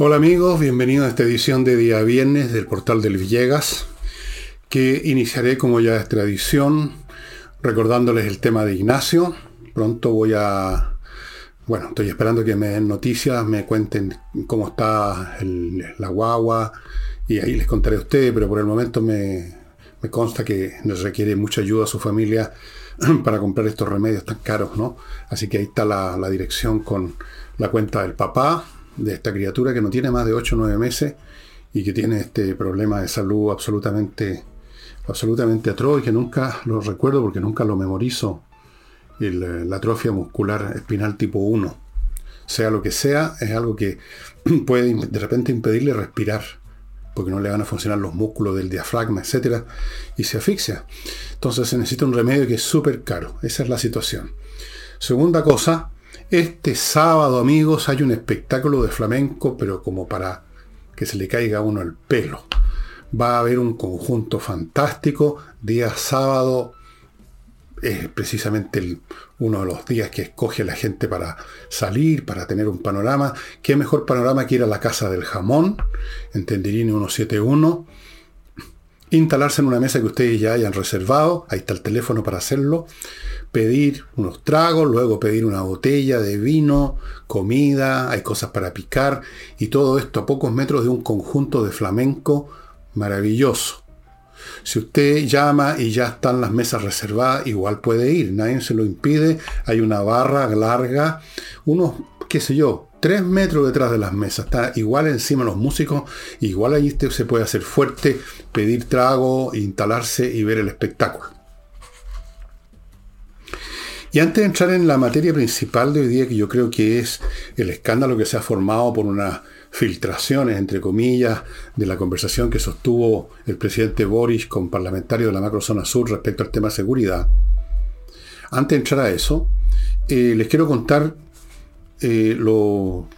Hola amigos, bienvenidos a esta edición de día viernes del portal del Villegas, que iniciaré como ya es tradición, recordándoles el tema de Ignacio. Pronto voy a... Bueno, estoy esperando que me den noticias, me cuenten cómo está la guagua y ahí les contaré a ustedes, pero por el momento me, me consta que nos requiere mucha ayuda a su familia para comprar estos remedios tan caros, ¿no? Así que ahí está la dirección con la cuenta del papá, de esta criatura que no tiene más de 8 o 9 meses y que tiene este problema de salud absolutamente, absolutamente atroz y que nunca lo recuerdo porque nunca lo memorizo, la atrofia muscular espinal tipo 1. Sea lo que sea, es algo que puede de repente impedirle respirar porque no le van a funcionar los músculos del diafragma, etc. Y se asfixia. Entonces se necesita un remedio que es súper caro. Esa es la situación. Segunda cosa, este sábado, amigos, hay un espectáculo de flamenco, pero como para que se le caiga a uno el pelo. Va a haber un conjunto fantástico. Día sábado es precisamente uno de los días que escoge la gente para salir, para tener un panorama. ¿Qué mejor panorama que ir a la Casa del Jamón, en Tendirini 171? Instalarse en una mesa que ustedes ya hayan reservado. Ahí está el teléfono para hacerlo pedir unos tragos, luego pedir una botella de vino, comida, hay cosas para picar y todo esto a pocos metros de un conjunto de flamenco maravilloso. Si usted llama y ya están las mesas reservadas, igual puede ir, nadie se lo impide, hay una barra larga, unos, qué sé yo, tres metros detrás de las mesas, está igual encima los músicos, igual ahí se puede hacer fuerte, pedir trago, instalarse y ver el espectáculo. Y antes de entrar en la materia principal de hoy día, que yo creo que es el escándalo que se ha formado por unas filtraciones, entre comillas, de la conversación que sostuvo el presidente Boris con parlamentarios de la macrozona sur respecto al tema seguridad, antes de entrar a eso, eh, les quiero contar eh, lo,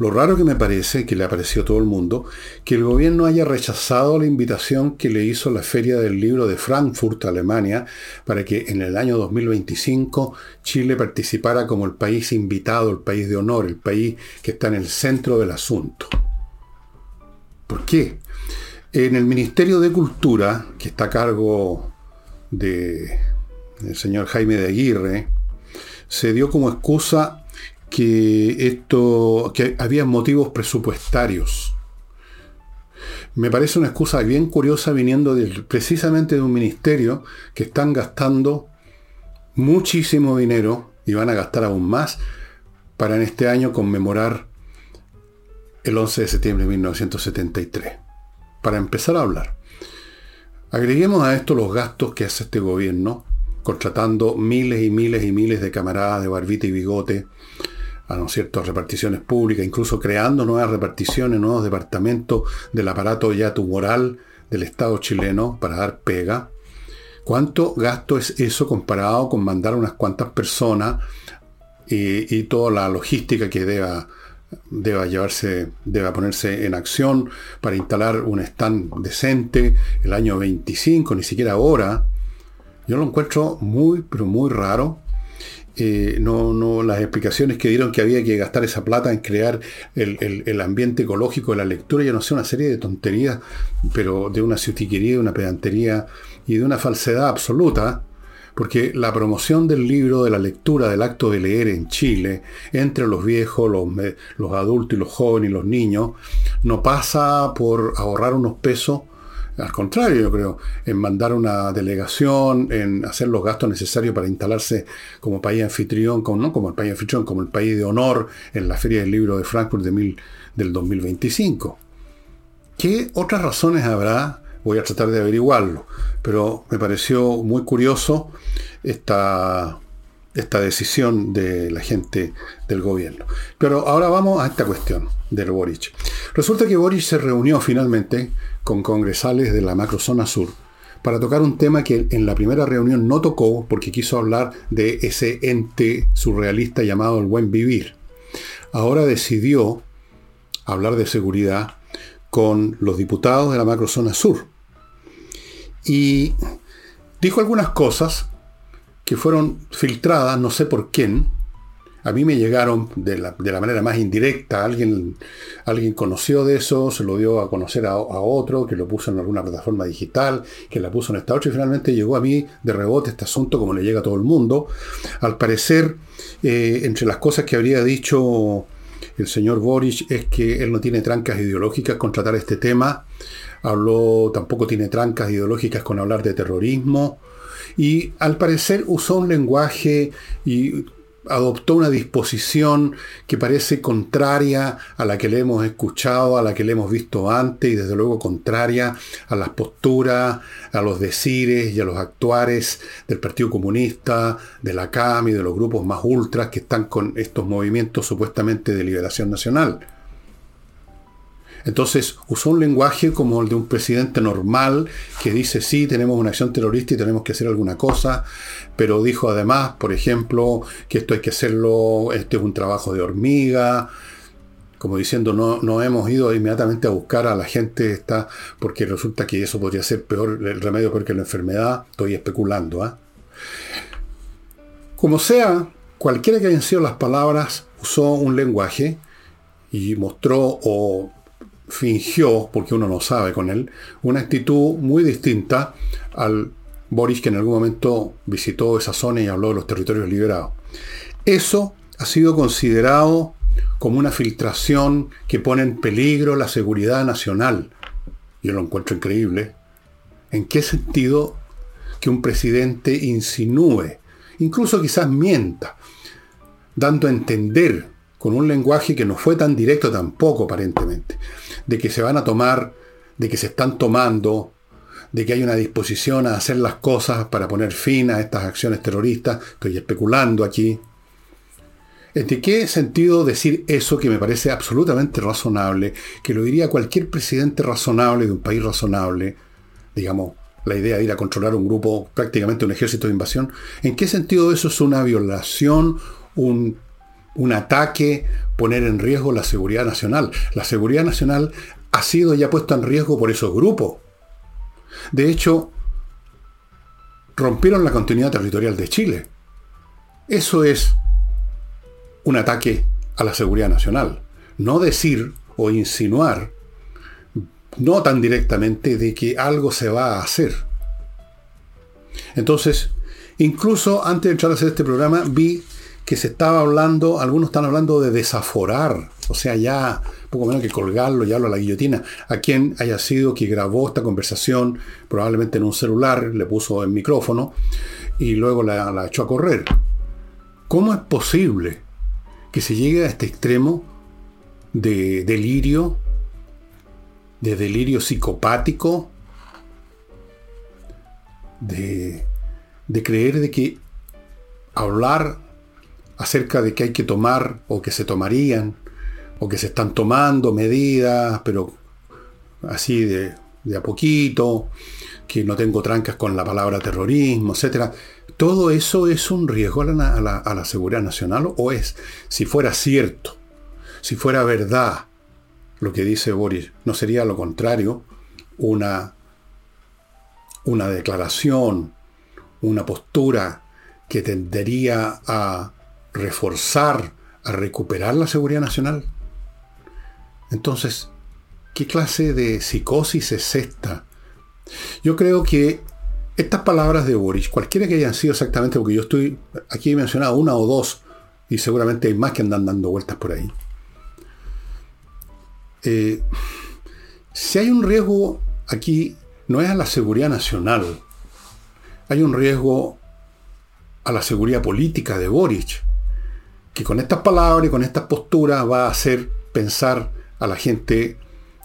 lo raro que me parece, que le apareció a todo el mundo, que el gobierno haya rechazado la invitación que le hizo la Feria del Libro de Frankfurt, Alemania, para que en el año 2025 Chile participara como el país invitado, el país de honor, el país que está en el centro del asunto. ¿Por qué? En el Ministerio de Cultura, que está a cargo de, del señor Jaime de Aguirre, se dio como excusa que esto, que había motivos presupuestarios. Me parece una excusa bien curiosa viniendo precisamente de un ministerio que están gastando muchísimo dinero y van a gastar aún más para en este año conmemorar el 11 de septiembre de 1973. Para empezar a hablar. Agreguemos a esto los gastos que hace este gobierno, contratando miles y miles y miles de camaradas de barbita y bigote, a ¿no ciertas reparticiones públicas, incluso creando nuevas reparticiones, nuevos departamentos del aparato ya tumoral del Estado chileno para dar pega. ¿Cuánto gasto es eso comparado con mandar unas cuantas personas y, toda la logística que deba, deba llevarse, deba ponerse en acción para instalar un stand decente el año 25, ni siquiera ahora? Yo lo encuentro muy, pero muy raro eh, no, no, las explicaciones que dieron que había que gastar esa plata en crear el, ambiente ecológico de la lectura, yo no sé, una serie de tonterías, pero de una ciutiquería, de una pedantería y de una falsedad absoluta, porque la promoción del libro, de la lectura, del acto de leer en Chile, entre los viejos, los, los adultos y los jóvenes y los niños, no pasa por ahorrar unos pesos al contrario, yo creo, en mandar una delegación, en hacer los gastos necesarios para instalarse como país anfitrión, como, no como el país anfitrión, como el país de honor en la Feria del Libro de Frankfurt de del 2025. ¿Qué otras razones habrá? Voy a tratar de averiguarlo, pero me pareció muy curioso esta, esta decisión de la gente del gobierno. Pero ahora vamos a esta cuestión del Boric. Resulta que Boric se reunió finalmente con congresales de la macrozona sur para tocar un tema que en la primera reunión no tocó porque quiso hablar de ese ente surrealista llamado el buen vivir. Ahora decidió hablar de seguridad con los diputados de la macrozona sur. Y dijo algunas cosas que fueron filtradas, no sé por quién, A mí me llegaron de la, manera más indirecta. Alguien, alguien conoció de eso, se lo dio a conocer a, otro, que lo puso en alguna plataforma digital, que la puso en esta otra, y finalmente llegó a mí de rebote este asunto, como le llega a todo el mundo. Al parecer, eh, entre las cosas que habría dicho el señor Boric es que él no tiene trancas ideológicas con tratar este tema. Habló, tampoco tiene trancas ideológicas con hablar de terrorismo. Y al parecer usó un lenguaje y adoptó una disposición que parece contraria a la que le hemos escuchado, a la que le hemos visto antes y desde luego contraria a las posturas, a los decires y a los actuares del Partido Comunista, de la CAM y de los grupos más ultras que están con estos movimientos supuestamente de liberación nacional. Entonces usó un lenguaje como el de un presidente normal que dice sí, tenemos una acción terrorista y tenemos que hacer alguna cosa, pero dijo además, por ejemplo, que esto hay que hacerlo, este es un trabajo de hormiga, como diciendo no, no hemos ido inmediatamente a buscar a la gente está porque resulta que eso podría ser peor, el remedio peor que la enfermedad, estoy especulando. ¿ah? Como sea, cualquiera que hayan sido las palabras, usó un lenguaje y mostró o fingió, porque uno no sabe con él, una actitud muy distinta al Boris que en algún momento visitó esa zona y habló de los territorios liberados. Eso ha sido considerado como una filtración que pone en peligro la seguridad nacional. Yo lo encuentro increíble. ¿En qué sentido que un presidente insinúe, incluso quizás mienta, dando a entender con un lenguaje que no fue tan directo tampoco aparentemente, de que se van a tomar, de que se están tomando, de que hay una disposición a hacer las cosas para poner fin a estas acciones terroristas. Estoy especulando aquí. ¿De qué sentido decir eso que me parece absolutamente razonable, que lo diría cualquier presidente razonable de un país razonable, digamos, la idea de ir a controlar un grupo, prácticamente un ejército de invasión? ¿En qué sentido eso es una violación, un un ataque, poner en riesgo la seguridad nacional. La seguridad nacional ha sido ya puesta en riesgo por esos grupos. De hecho, rompieron la continuidad territorial de Chile. Eso es un ataque a la seguridad nacional. No decir o insinuar, no tan directamente, de que algo se va a hacer. Entonces, incluso antes de entrar a hacer este programa, vi que se estaba hablando, algunos están hablando de desaforar, o sea, ya poco menos que colgarlo, ya a la guillotina, a quien haya sido que grabó esta conversación, probablemente en un celular, le puso el micrófono y luego la, la echó a correr. ¿Cómo es posible que se llegue a este extremo de delirio, de delirio psicopático, de, de creer de que hablar acerca de que hay que tomar o que se tomarían o que se están tomando medidas, pero así de, a poquito, que no tengo trancas con la palabra terrorismo, etc. Todo eso es un riesgo a la, a la seguridad nacional o es, si fuera cierto, si fuera verdad lo que dice Boris, no sería lo contrario, una, una declaración, una postura que tendería a reforzar, a recuperar la seguridad nacional. Entonces, ¿qué clase de psicosis es esta? Yo creo que estas palabras de Boris, cualquiera que hayan sido exactamente, porque yo estoy, aquí he mencionado una o dos, y seguramente hay más que andan dando vueltas por ahí. Eh, si hay un riesgo aquí, no es a la seguridad nacional, hay un riesgo a la seguridad política de Boris que con estas palabras y con estas posturas va a hacer pensar a la gente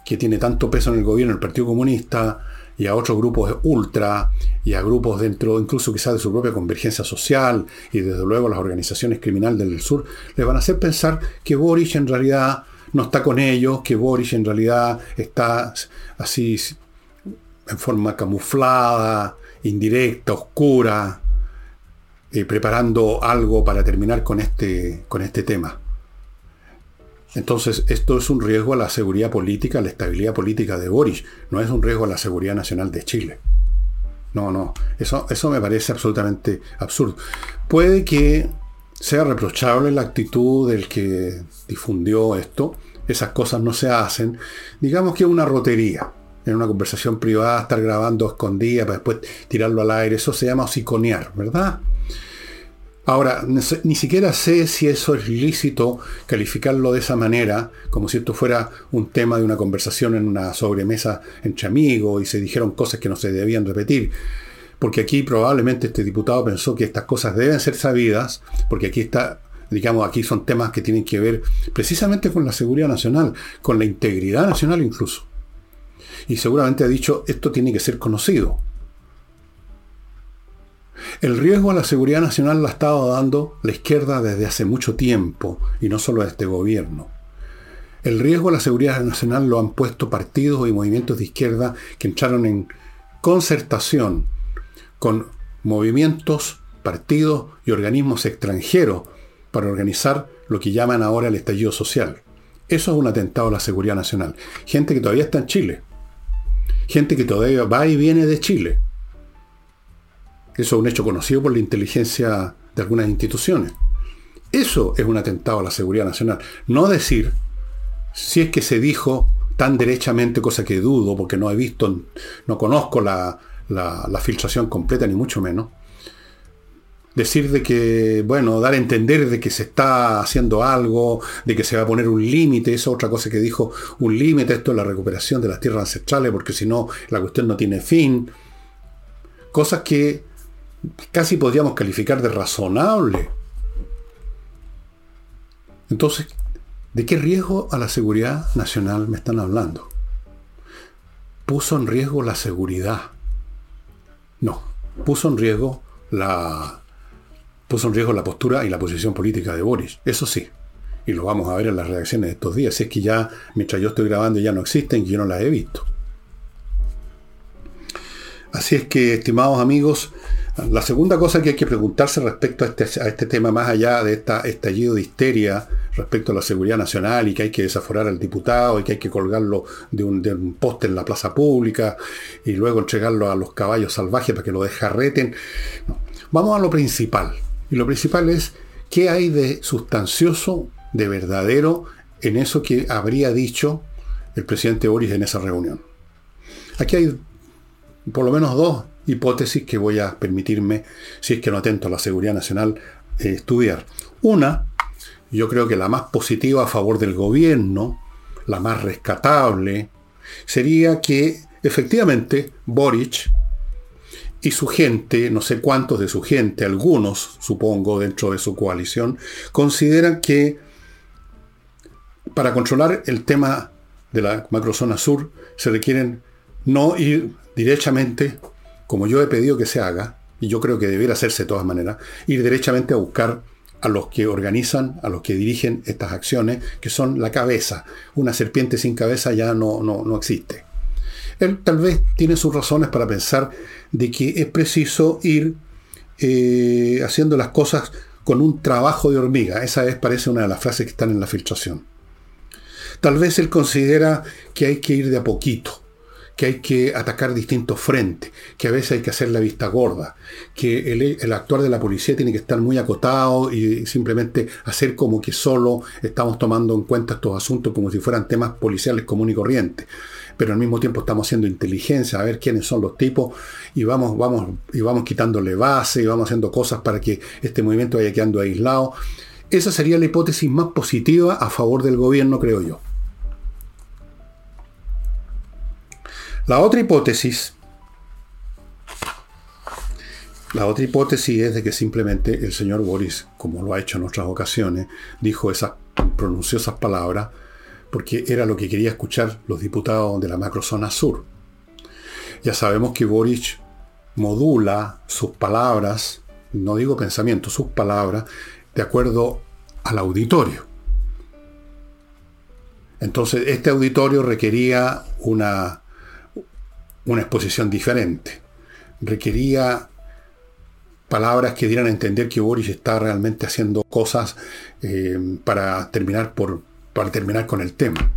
que tiene tanto peso en el gobierno, el Partido Comunista, y a otros grupos ultra, y a grupos dentro incluso quizás de su propia convergencia social, y desde luego las organizaciones criminales del sur, les van a hacer pensar que Boris en realidad no está con ellos, que Boris en realidad está así en forma camuflada, indirecta, oscura, eh, preparando algo para terminar con este, con este tema. Entonces, esto es un riesgo a la seguridad política, a la estabilidad política de Boris, no es un riesgo a la seguridad nacional de Chile. No, no, eso, eso me parece absolutamente absurdo. Puede que sea reprochable la actitud del que difundió esto, esas cosas no se hacen, digamos que es una rotería. En una conversación privada, estar grabando escondida para después tirarlo al aire, eso se llama hociconear, ¿verdad? Ahora, ni siquiera sé si eso es lícito calificarlo de esa manera, como si esto fuera un tema de una conversación en una sobremesa entre amigos y se dijeron cosas que no se debían repetir. Porque aquí probablemente este diputado pensó que estas cosas deben ser sabidas, porque aquí está, digamos, aquí son temas que tienen que ver precisamente con la seguridad nacional, con la integridad nacional incluso. Y seguramente ha dicho, esto tiene que ser conocido. El riesgo a la seguridad nacional lo ha estado dando la izquierda desde hace mucho tiempo, y no solo a este gobierno. El riesgo a la seguridad nacional lo han puesto partidos y movimientos de izquierda que entraron en concertación con movimientos, partidos y organismos extranjeros para organizar lo que llaman ahora el estallido social. Eso es un atentado a la seguridad nacional. Gente que todavía está en Chile. Gente que todavía va y viene de Chile. Eso es un hecho conocido por la inteligencia de algunas instituciones. Eso es un atentado a la seguridad nacional. No decir, si es que se dijo tan derechamente, cosa que dudo, porque no he visto, no conozco la, filtración completa, ni mucho menos. Decir de que, bueno, dar a entender de que se está haciendo algo, de que se va a poner un límite, esa otra cosa que dijo, un límite, esto es la recuperación de las tierras ancestrales, porque si no, la cuestión no tiene fin. Cosas que casi podríamos calificar de razonable. Entonces, ¿de qué riesgo a la seguridad nacional me están hablando? ¿Puso en riesgo la seguridad? No, puso en riesgo la, puso en riesgo la postura y la posición política de Boris. Eso sí. Y lo vamos a ver en las reacciones de estos días. Si es que ya, mientras yo estoy grabando, ya no existen yo no las he visto. Así es que, estimados amigos, la segunda cosa que hay que preguntarse respecto a este, este tema, más allá de esta estallido de histeria respecto a la seguridad nacional y que hay que desaforar al diputado y que hay que colgarlo de un, poste en la plaza pública y luego entregarlo a los caballos salvajes para que lo desjarreten. Vamos a lo principal. Y lo principal es qué hay de sustancioso, de verdadero, en eso que habría dicho el presidente Boris en esa reunión. Aquí hay por lo menos dos hipótesis que voy a permitirme, si es que no atento a la seguridad nacional, eh, estudiar. Una, yo creo que la más positiva a favor del gobierno, la más rescatable, sería que efectivamente Boric y su gente, no sé cuántos de su gente, algunos supongo dentro de su coalición, consideran que para controlar el tema de la macrozona sur se requieren no ir directamente como yo he pedido que se haga, y yo creo que debiera hacerse de todas maneras, ir derechamente a buscar a los que organizan, a los que dirigen estas acciones, que son la cabeza. Una serpiente sin cabeza ya no, no, existe. Él tal vez tiene sus razones para pensar de que es preciso ir eh, haciendo las cosas con un trabajo de hormiga. Esa es, parece, una de las frases que están en la filtración. Tal vez él considera que hay que ir de a poquito que hay que atacar distintos frentes, que a veces hay que hacer la vista gorda, que el, actuar de la policía tiene que estar muy acotado y simplemente hacer como que solo estamos tomando en cuenta estos asuntos como si fueran temas policiales comunes y corrientes. Pero al mismo tiempo estamos haciendo inteligencia, a ver quiénes son los tipos, y vamos, vamos, y vamos quitándole base, y vamos haciendo cosas para que este movimiento vaya quedando aislado. Esa sería la hipótesis más positiva a favor del gobierno, creo yo. La otra hipótesis, la otra hipótesis es de que simplemente el señor Boris, como lo ha hecho en otras ocasiones, dijo esas, pronunció esas palabras porque era lo que quería escuchar los diputados de la macrozona sur. Ya sabemos que Boris modula sus palabras, no digo pensamiento, sus palabras, de acuerdo al auditorio. Entonces, este auditorio requería una una exposición diferente. Requería palabras que dieran a entender que Boris está realmente haciendo cosas eh, para, terminar por, para terminar con el tema.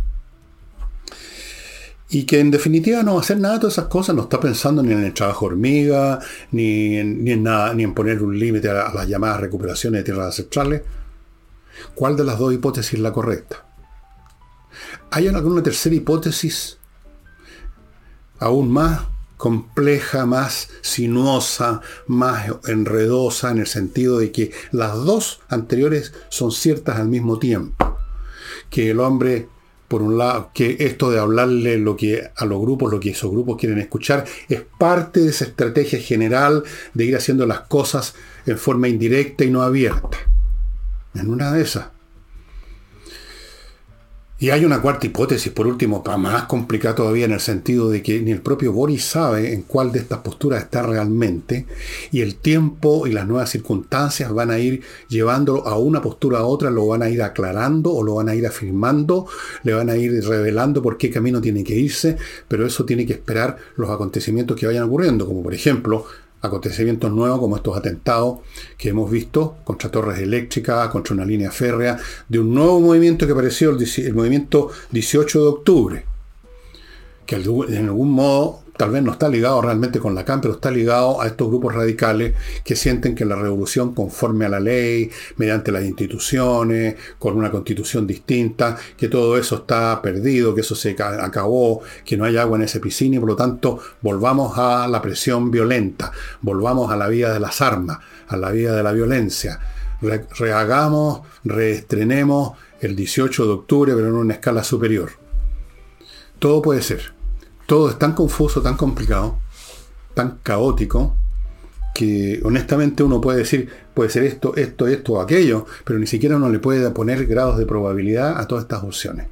y que en definitiva no va a hacer nada de todas esas cosas, no está pensando ni en el trabajo hormiga, ni en, ni en nada, ni en poner un límite a, a, las llamadas recuperaciones de tierras ancestrales. ¿Cuál de las dos hipótesis es la correcta? ¿Hay alguna tercera hipótesis aún más compleja, más sinuosa, más enredosa, en el sentido de que las dos anteriores son ciertas al mismo tiempo? Que el hombre por un lado, que esto de hablarle lo que a los grupos, lo que esos grupos quieren escuchar, es parte de esa estrategia general de ir haciendo las cosas en forma indirecta y no abierta. En una de esas. Y hay una cuarta hipótesis, por último, más complicada todavía en el sentido de que ni el propio Boris sabe en cuál de estas posturas está realmente, y el tiempo y las nuevas circunstancias van a ir llevándolo a una postura a otra, lo van a ir aclarando o lo van a ir afirmando, le van a ir revelando por qué camino tiene que irse, pero eso tiene que esperar los acontecimientos que vayan ocurriendo, como por ejemplo acontecimientos nuevos como estos atentados que hemos visto contra torres eléctricas, contra una línea férrea, de un nuevo movimiento que apareció, el, el movimiento 18 de octubre, que en algún modo tal vez no está ligado realmente con la CAM, pero está ligado a estos grupos radicales que sienten que la revolución conforme a la ley, mediante las instituciones, con una constitución distinta, que todo eso está perdido, que eso se acabó, que no hay agua en ese piscina y por lo tanto volvamos a la presión violenta, volvamos a la vía de las armas, a la vía de la violencia. rehagamos, reestrenemos el 18 de octubre, pero en una escala superior. Todo puede ser todo es tan confuso, tan complicado, tan caótico, que honestamente uno puede decir, puede ser esto, esto, esto o aquello, pero ni siquiera uno le puede poner grados de probabilidad a todas estas opciones.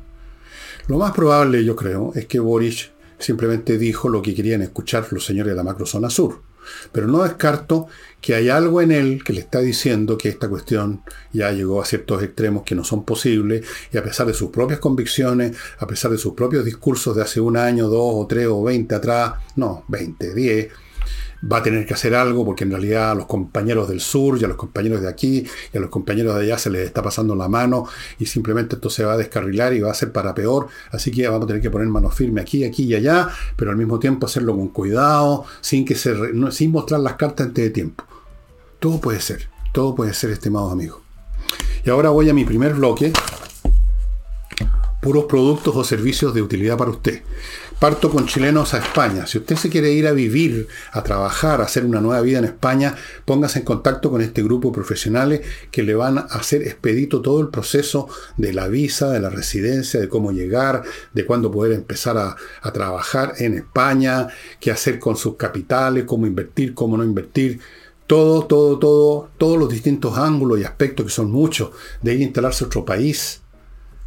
Lo más probable, yo creo, es que Boris simplemente dijo lo que querían escuchar los señores de la macrozona sur. Pero no descarto que hay algo en él que le está diciendo que esta cuestión ya llegó a ciertos extremos que no son posibles y a pesar de sus propias convicciones, a pesar de sus propios discursos de hace un año, dos o tres o veinte atrás, no, veinte, diez, va a tener que hacer algo porque en realidad a los compañeros del sur y a los compañeros de aquí y a los compañeros de allá se les está pasando la mano y simplemente esto se va a descarrilar y va a ser para peor. Así que vamos a tener que poner mano firme aquí, aquí y allá, pero al mismo tiempo hacerlo con cuidado, sin, que se sin mostrar las cartas antes de tiempo. Todo puede ser, todo puede ser, estimados amigos. Y ahora voy a mi primer bloque, puros productos o servicios de utilidad para usted. Parto con chilenos a España. Si usted se quiere ir a vivir, a trabajar, a hacer una nueva vida en España, póngase en contacto con este grupo de profesionales que le van a hacer expedito todo el proceso de la visa, de la residencia, de cómo llegar, de cuándo poder empezar a, trabajar en España, qué hacer con sus capitales, cómo invertir, cómo no invertir. Todo, todo, todo, todos los distintos ángulos y aspectos que son muchos. De ir a instalarse a otro país,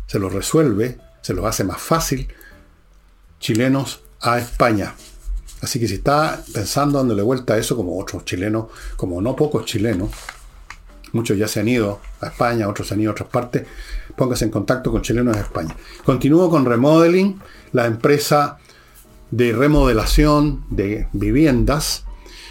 se los resuelve, se los hace más fácil chilenos a España. Así que si está pensando dándole vuelta a eso, como otros chilenos, como no pocos chilenos, muchos ya se han ido a España, otros se han ido a otras partes, póngase en contacto con chilenos de España. Continúo con Remodeling, la empresa de remodelación de viviendas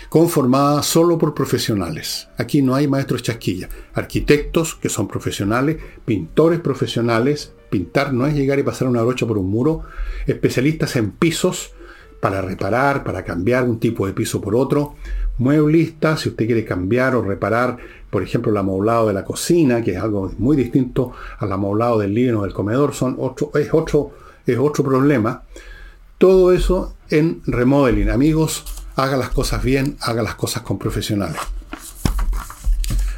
conformada solo por profesionales. Aquí no hay maestros chasquilla. Arquitectos que son profesionales, pintores profesionales, pintar no es llegar y pasar una brocha por un muro, especialistas en pisos para reparar, para cambiar un tipo de piso por otro, mueblistas, si usted quiere cambiar o reparar, por ejemplo, el amoblado de la cocina, que es algo muy distinto al amoblado del living o del comedor, son otro, es, otro, es otro problema. Todo eso en remodeling. Amigos, haga las cosas bien, haga las cosas con profesionales.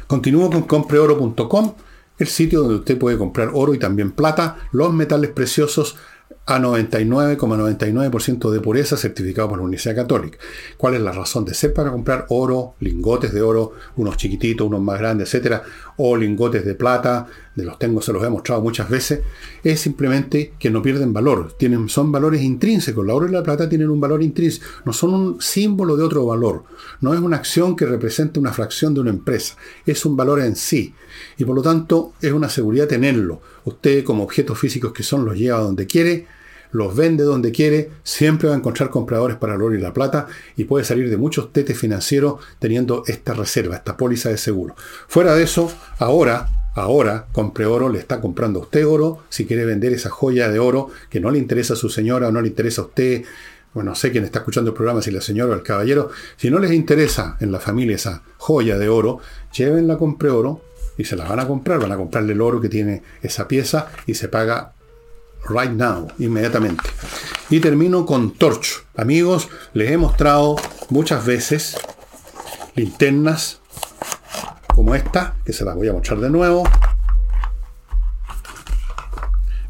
Continúo con compreoro.com, el sitio donde usted puede comprar oro y también plata, los metales preciosos a 99,99% de pureza certificado por la Universidad Católica. ¿Cuál es la razón de ser para comprar oro, lingotes de oro, unos chiquititos, unos más grandes, etcétera, o lingotes de plata, de los tengo, se los he mostrado muchas veces? Es simplemente que no pierden valor, tienen, son valores intrínsecos. La oro y la plata tienen un valor intrínseco, no son un símbolo de otro valor, no es una acción que represente una fracción de una empresa, es un valor en sí. Y por lo tanto es una seguridad tenerlo. Usted como objetos físicos que son los lleva donde quiere, los vende donde quiere, siempre va a encontrar compradores para el oro y la plata y puede salir de muchos tetes financieros teniendo esta reserva, esta póliza de seguro. Fuera de eso, ahora ahora compre oro, le está comprando a usted oro, si quiere vender esa joya de oro que no le interesa a su señora o no le interesa a usted, bueno, no sé quién está escuchando el programa, si la señora o el caballero, si no les interesa en la familia esa joya de oro, llévenla compre oro y se la van a comprar, van a comprarle el oro que tiene esa pieza y se paga right now, inmediatamente. Y termino con Torch. Amigos, les he mostrado muchas veces linternas como esta, que se las voy a mostrar de nuevo.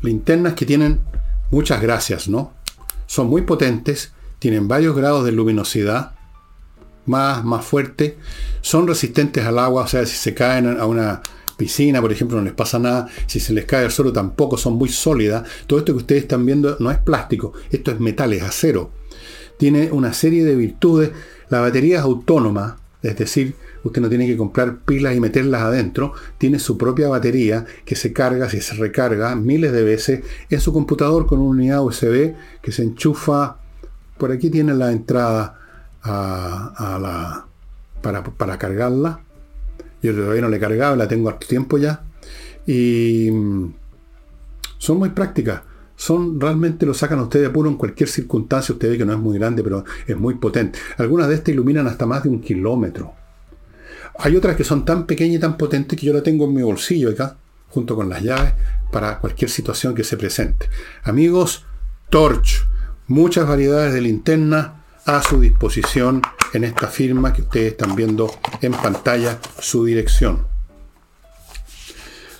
Linternas que tienen muchas gracias, ¿no? Son muy potentes, tienen varios grados de luminosidad, más, más fuerte, son resistentes al agua, o sea, si se caen a una piscina, por ejemplo, no les pasa nada, si se les cae el suelo tampoco, son muy sólidas. Todo esto que ustedes están viendo no es plástico, esto es metal, es acero. Tiene una serie de virtudes, la batería es autónoma, es decir, usted no tiene que comprar pilas y meterlas adentro, tiene su propia batería que se carga, si se recarga miles de veces en su computador con una unidad USB que se enchufa, por aquí tiene la entrada a, la, para, para, cargarla. Yo todavía no le he cargado, la tengo harto tiempo ya. Y mm, son muy prácticas. Son realmente lo sacan ustedes de apuro en cualquier circunstancia. Usted ve que no es muy grande, pero es muy potente. Algunas de estas iluminan hasta más de un kilómetro. Hay otras que son tan pequeñas y tan potentes que yo la tengo en mi bolsillo acá, junto con las llaves, para cualquier situación que se presente. Amigos, Torch, muchas variedades de linterna a su disposición en esta firma que ustedes están viendo en pantalla, su dirección.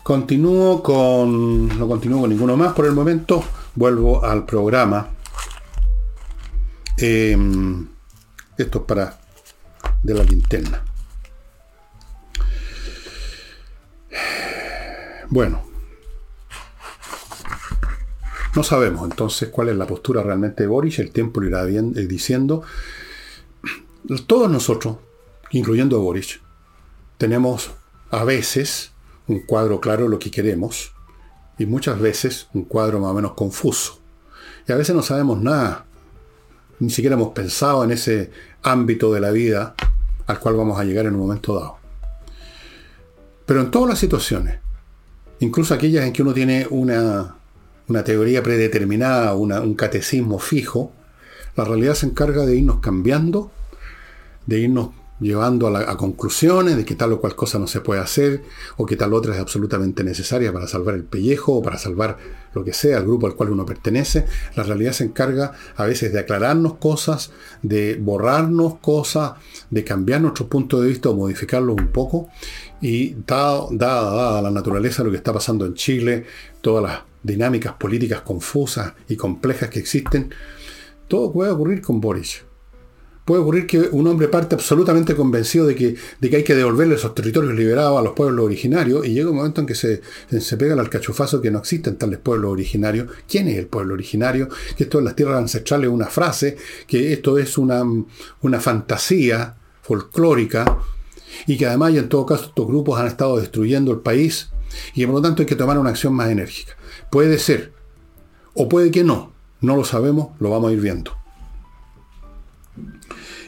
Continúo con. No continúo con ninguno más por el momento. Vuelvo al programa. Em, esto es para de la linterna. Bueno, no sabemos entonces cuál es la postura realmente de Boris, el tiempo lo irá eh, diciendo. Todos nosotros, incluyendo a Boris, tenemos a veces un cuadro claro de lo que queremos y muchas veces un cuadro más o menos confuso. Y a veces no sabemos nada, ni siquiera hemos pensado en ese ámbito de la vida al cual vamos a llegar en un momento dado. Pero en todas las situaciones, incluso aquellas en que uno tiene una, teoría predeterminada, un catecismo fijo, la realidad se encarga de irnos cambiando, de irnos llevando a, conclusiones de que tal o cual cosa no se puede hacer, o que tal otra es absolutamente necesaria para salvar el pellejo, o para salvar lo que sea, el grupo al cual uno pertenece. La realidad se encarga a veces de aclararnos cosas, de borrarnos cosas, de cambiar nuestro punto de vista o modificarlo un poco. Y dada, dada, la naturaleza lo que está pasando en Chile, todas las dinámicas políticas confusas y complejas que existen, todo puede ocurrir con Boris. Puede ocurrir que un hombre parte absolutamente convencido de que, de que hay que devolverle esos territorios liberados a los pueblos originarios y llega un momento en que se, se pega el alcachofazo que no existen tales pueblos originarios. ¿Quién es el pueblo originario? Que esto en las tierras ancestrales es una frase, que esto es una, una fantasía folclórica y que además y en todo caso estos grupos han estado destruyendo el país y por lo tanto hay que tomar una acción más enérgica. Puede ser, o puede que no, no lo sabemos, lo vamos a ir viendo.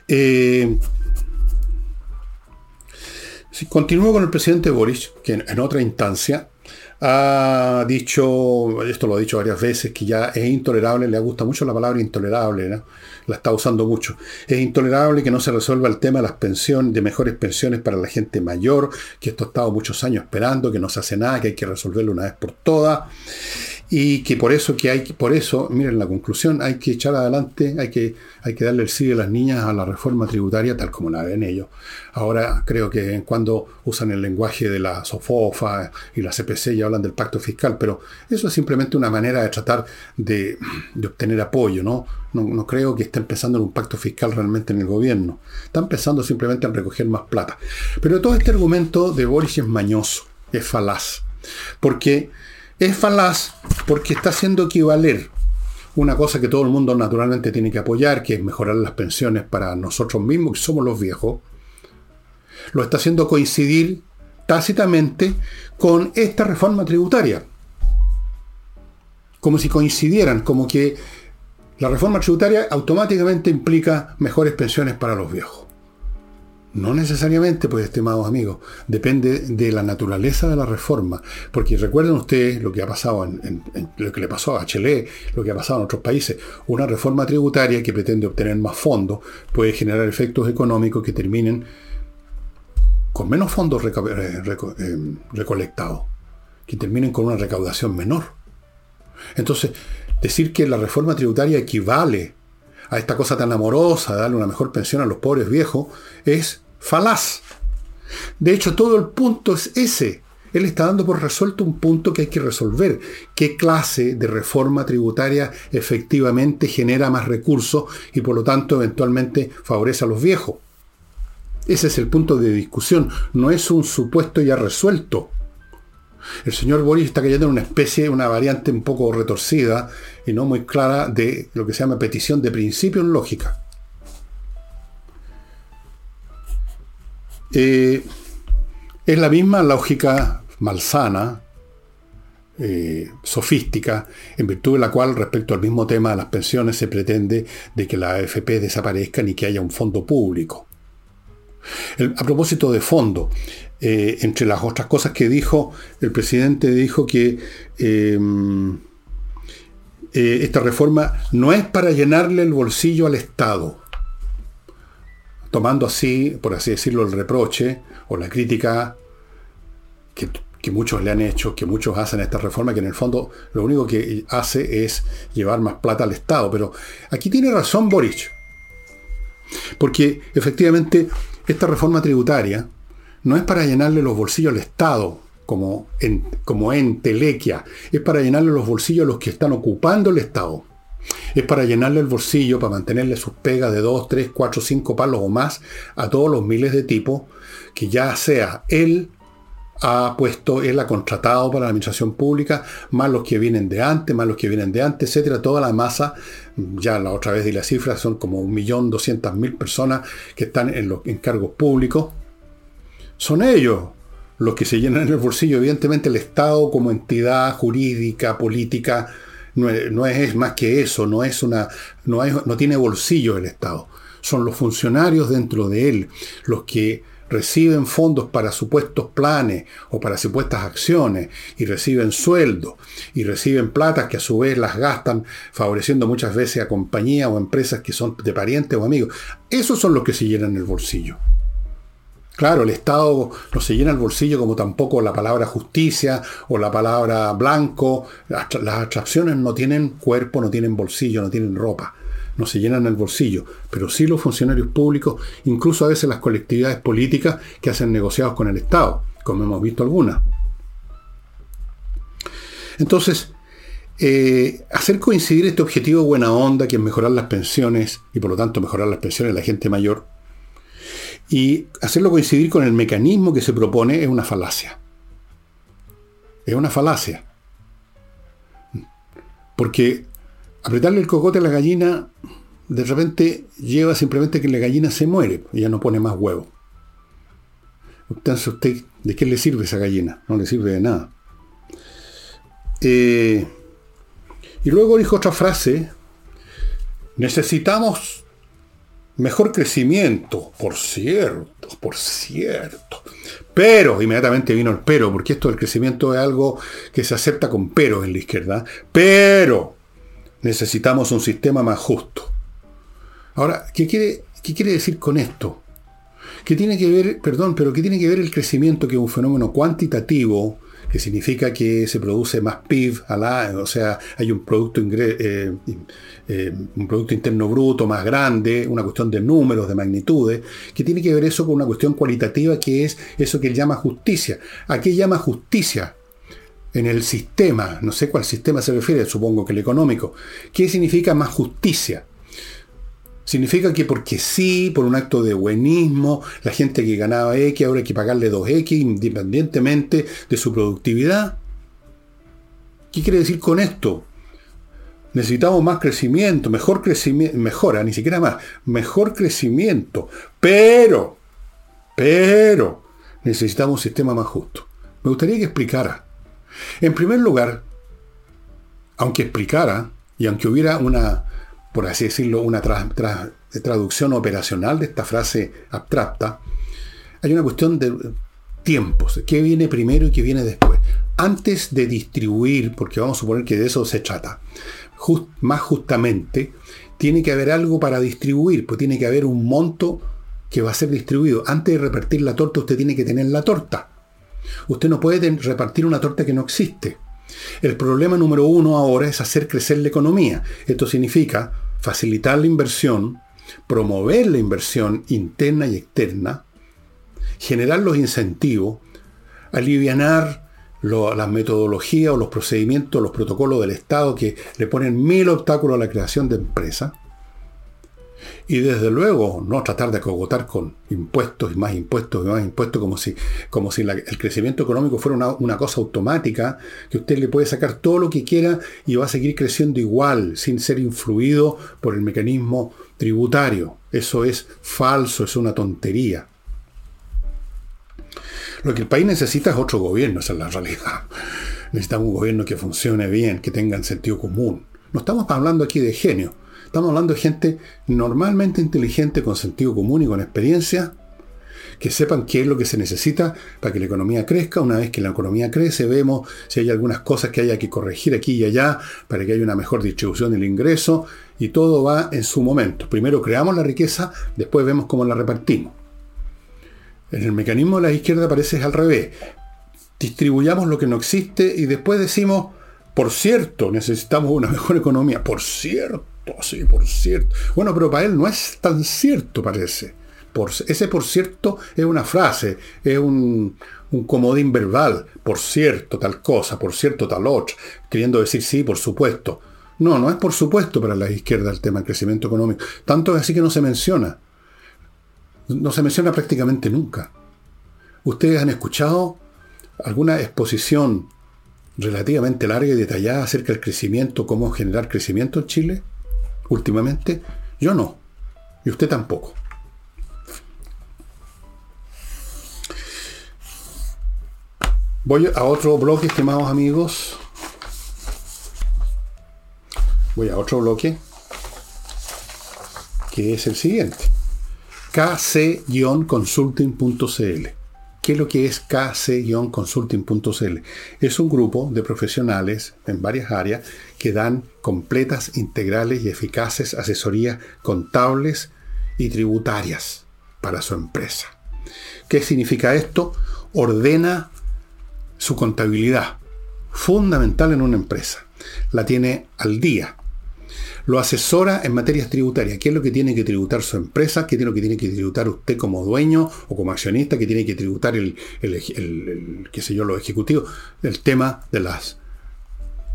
Eh, si continúo con el presidente Boris, que en, otra instancia ha dicho, esto lo ha dicho varias veces, que ya es intolerable, le gusta mucho la palabra intolerable, la está usando mucho. Es intolerable que no se resuelva el tema de las pensiones, de mejores pensiones para la gente mayor, que esto ha estado muchos años esperando, que no se hace nada, que hay que resolverlo una vez por todas y que por eso que hay por eso miren la conclusión hay que echar adelante hay que hay que darle el sí a las niñas a la reforma tributaria tal como la ven ellos ahora creo que cuando usan el lenguaje de la SOFOFA y la CPC y hablan del pacto fiscal pero eso es simplemente una manera de tratar de, obtener apoyo ¿no? ¿no? no creo que estén pensando en un pacto fiscal realmente en el gobierno están pensando simplemente en recoger más plata pero todo este argumento de Boris es mañoso es falaz porque es falaz porque está haciendo equivaler una cosa que todo el mundo naturalmente tiene que apoyar, que es mejorar las pensiones para nosotros mismos, que somos los viejos, lo está haciendo coincidir tácitamente con esta reforma tributaria. Como si coincidieran, como que la reforma tributaria automáticamente implica mejores pensiones para los viejos. No necesariamente, pues, estimados amigos, depende de la naturaleza de la reforma. Porque recuerden ustedes lo que ha pasado en, lo que le pasó a Chile, lo que ha pasado en otros países. Una reforma tributaria que pretende obtener más fondos puede generar efectos económicos que terminen con menos fondos eh, eh, recolectados, que terminen con una recaudación menor. Entonces, decir que la reforma tributaria equivale a esta cosa tan amorosa, darle una mejor pensión a los pobres viejos, es falaz. De hecho, todo el punto es ese. Él está dando por resuelto un punto que hay que resolver. ¿Qué clase de reforma tributaria efectivamente genera más recursos y por lo tanto eventualmente favorece a los viejos? Ese es el punto de discusión. No es un supuesto ya resuelto. El señor Boris está cayendo en una especie, una variante un poco retorcida y no muy clara de lo que se llama petición de principio en lógica. Eh, es la misma lógica malsana, eh, sofística, en virtud de la cual respecto al mismo tema de las pensiones se pretende de que la AFP desaparezcan y que haya un fondo público. a propósito de fondo, eh, entre las otras cosas que dijo, el presidente dijo que esta reforma no es para llenarle el bolsillo al Estado tomando así, por así decirlo, el reproche o la crítica que, muchos le han hecho, que muchos hacen a esta reforma, que en el fondo lo único que hace es llevar más plata al Estado. Pero aquí tiene razón Boric. Porque efectivamente esta reforma tributaria no es para llenarle los bolsillos al Estado, como en, como en telequia, es para llenarle los bolsillos a los que están ocupando el Estado. Es para llenarle el bolsillo, para mantenerle sus pegas de 2, 3, 4, 5 palos o más a todos los miles de tipos que ya sea él ha puesto, él ha contratado para la administración pública, más los que vienen de antes, más los que vienen de antes, etcétera, toda la masa, ya la otra vez di la cifra, son como 1.200.000 personas que están en los encargos públicos. Son ellos los que se llenan el bolsillo, evidentemente el Estado como entidad jurídica, política, no es, más que eso, no, es una, no, no tiene bolsillo el Estado. Son los funcionarios dentro de él los que reciben fondos para supuestos planes o para supuestas acciones y reciben sueldos y reciben platas que a su vez las gastan favoreciendo muchas veces a compañías o empresas que son de parientes o amigos. Esos son los que se llenan el bolsillo. Claro, el Estado no se llena el bolsillo como tampoco la palabra justicia o la palabra blanco. Las atracciones no tienen cuerpo, no tienen bolsillo, no tienen ropa. No se llenan el bolsillo. Pero sí los funcionarios públicos, incluso a veces las colectividades políticas que hacen negociados con el Estado, como hemos visto algunas. Entonces, eh, hacer coincidir este objetivo buena onda, que es mejorar las pensiones y por lo tanto mejorar las pensiones de la gente mayor, y hacerlo coincidir con el mecanismo que se propone es una falacia. Es una falacia. Porque apretarle el cocote a la gallina de repente lleva simplemente que la gallina se muere ya no pone más huevo. Entonces, ¿usted de qué le sirve esa gallina? No le sirve de nada. Eh, y luego dijo otra frase, necesitamos Mejor crecimiento, por cierto, por cierto. Pero, inmediatamente vino el pero, porque esto del crecimiento es algo que se acepta con pero en la izquierda. Pero necesitamos un sistema más justo. Ahora, ¿qué quiere, qué quiere decir con esto? ¿Qué tiene que ver, perdón, pero qué tiene que ver el crecimiento, que es un fenómeno cuantitativo, que significa que se produce más PIB, o sea, hay un producto, eh, eh, un producto interno bruto más grande, una cuestión de números, de magnitudes, que tiene que ver eso con una cuestión cualitativa que es eso que él llama justicia. ¿A qué llama justicia? En el sistema, no sé cuál sistema se refiere, supongo que el económico. ¿Qué significa más justicia? Significa que porque sí, por un acto de buenismo, la gente que ganaba X ahora hay que pagarle 2X independientemente de su productividad. ¿Qué quiere decir con esto? Necesitamos más crecimiento, mejor crecimiento, mejora, ni siquiera más, mejor crecimiento, pero, pero, necesitamos un sistema más justo. Me gustaría que explicara. En primer lugar, aunque explicara, y aunque hubiera una por así decirlo, una traducción operacional de esta frase abstracta, hay una cuestión de tiempos, qué viene primero y qué viene después. Antes de distribuir, porque vamos a suponer que de eso se trata, más justamente, tiene que haber algo para distribuir, pues tiene que haber un monto que va a ser distribuido. Antes de repartir la torta, usted tiene que tener la torta. Usted no puede repartir una torta que no existe. El problema número uno ahora es hacer crecer la economía. Esto significa facilitar la inversión, promover la inversión interna y externa, generar los incentivos, alivianar las metodologías o los procedimientos, los protocolos del Estado que le ponen mil obstáculos a la creación de empresas. Y desde luego no tratar de acogotar con impuestos y más impuestos y más impuestos como si, como si el crecimiento económico fuera una, una, cosa automática, que usted le puede sacar todo lo que quiera y va a seguir creciendo igual, sin ser influido por el mecanismo tributario. Eso es falso, es una tontería. Lo que el país necesita es otro gobierno, esa es la realidad. Necesitamos un gobierno que funcione bien, que tenga sentido común. No estamos hablando aquí de genio, estamos hablando de gente normalmente inteligente, con sentido común y con experiencia, que sepan qué es lo que se necesita para que la economía crezca. Una vez que la economía crece, vemos si hay algunas cosas que haya que corregir aquí y allá para que haya una mejor distribución del ingreso y todo va en su momento. Primero creamos la riqueza, después vemos cómo la repartimos. En el mecanismo de la izquierda parece al revés. Distribuyamos lo que no existe y después decimos, por cierto, necesitamos una mejor economía. Por cierto, sí, por cierto. Bueno, pero para él no es tan cierto, parece. Ese por cierto es una frase, es un, un comodín verbal. Por cierto, tal cosa, por cierto, tal otra. Queriendo decir sí, por supuesto. No, no es por supuesto para la izquierda el tema del crecimiento económico. Tanto es así que no se menciona no se menciona prácticamente nunca. ¿Ustedes han escuchado alguna exposición relativamente larga y detallada acerca del crecimiento, cómo generar crecimiento en Chile últimamente? Yo no. Y usted tampoco. Voy a otro bloque, estimados amigos. Voy a otro bloque, que es el siguiente kc-consulting.cl. ¿Qué es lo que es kc-consulting.cl? Es un grupo de profesionales en varias áreas que dan completas, integrales y eficaces asesorías contables y tributarias para su empresa. ¿Qué significa esto? Ordena su contabilidad, fundamental en una empresa. La tiene al día, lo asesora en materias tributarias. ¿Qué es lo que tiene que tributar su empresa? ¿Qué es lo que tiene que tributar usted como dueño o como accionista? ¿Qué tiene que tributar el, qué sé yo, los ejecutivos? El tema de las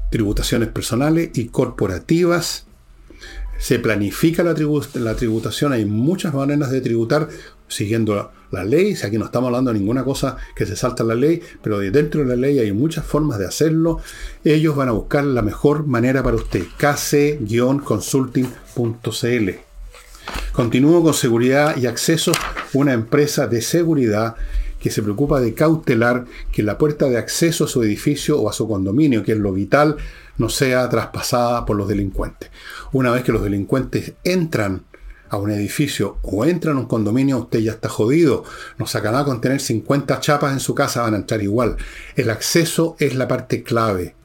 tributaciones personales y corporativas. Se planifica la, la tributación, hay muchas maneras de tributar siguiendo la ley, si aquí no estamos hablando de ninguna cosa que se salta la ley, pero dentro de la ley hay muchas formas de hacerlo. Ellos van a buscar la mejor manera para usted. kc-consulting.cl. Continúo con seguridad y acceso, una empresa de seguridad que se preocupa de cautelar que la puerta de acceso a su edificio o a su condominio, que es lo vital, no sea traspasada por los delincuentes. Una vez que los delincuentes entran a un edificio o entra en un condominio, usted ya está jodido. No sacará con tener 50 chapas en su casa, van a entrar igual. El acceso es la parte clave.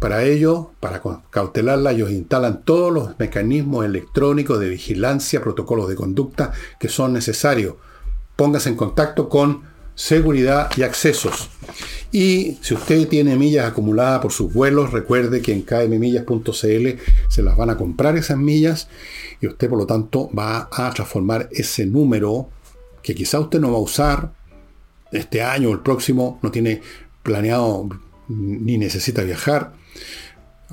Para ello, para cautelarla, ellos instalan todos los mecanismos electrónicos de vigilancia, protocolos de conducta que son necesarios. Póngase en contacto con seguridad y accesos. Y si usted tiene millas acumuladas por sus vuelos, recuerde que en kmmillas.cl se las van a comprar esas millas y usted por lo tanto va a transformar ese número que quizá usted no va a usar este año o el próximo, no tiene planeado ni necesita viajar.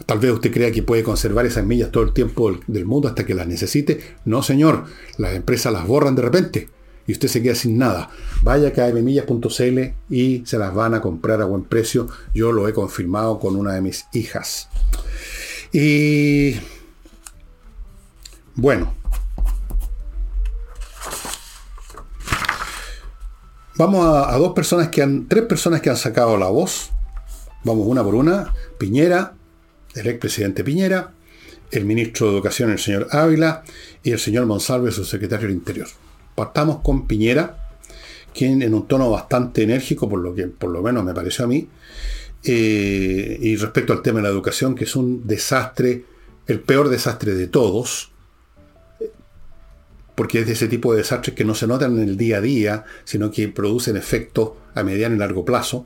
Tal vez usted crea que puede conservar esas millas todo el tiempo del mundo hasta que las necesite. No, señor, las empresas las borran de repente y usted se queda sin nada. Vaya a kmmillas.cl y se las van a comprar a buen precio. Yo lo he confirmado con una de mis hijas. Y bueno. Vamos a, dos personas que han, tres personas que han sacado la voz. Vamos una por una. Piñera, el expresidente Piñera, el ministro de Educación, el señor Ávila, y el señor Monsalve, su secretario del Interior. Partamos con Piñera, quien en un tono bastante enérgico, por lo que por lo menos me pareció a mí, eh, y respecto al tema de la educación, que es un desastre, el peor desastre de todos, porque es de ese tipo de desastres que no se notan en el día a día, sino que producen efectos a mediano y largo plazo.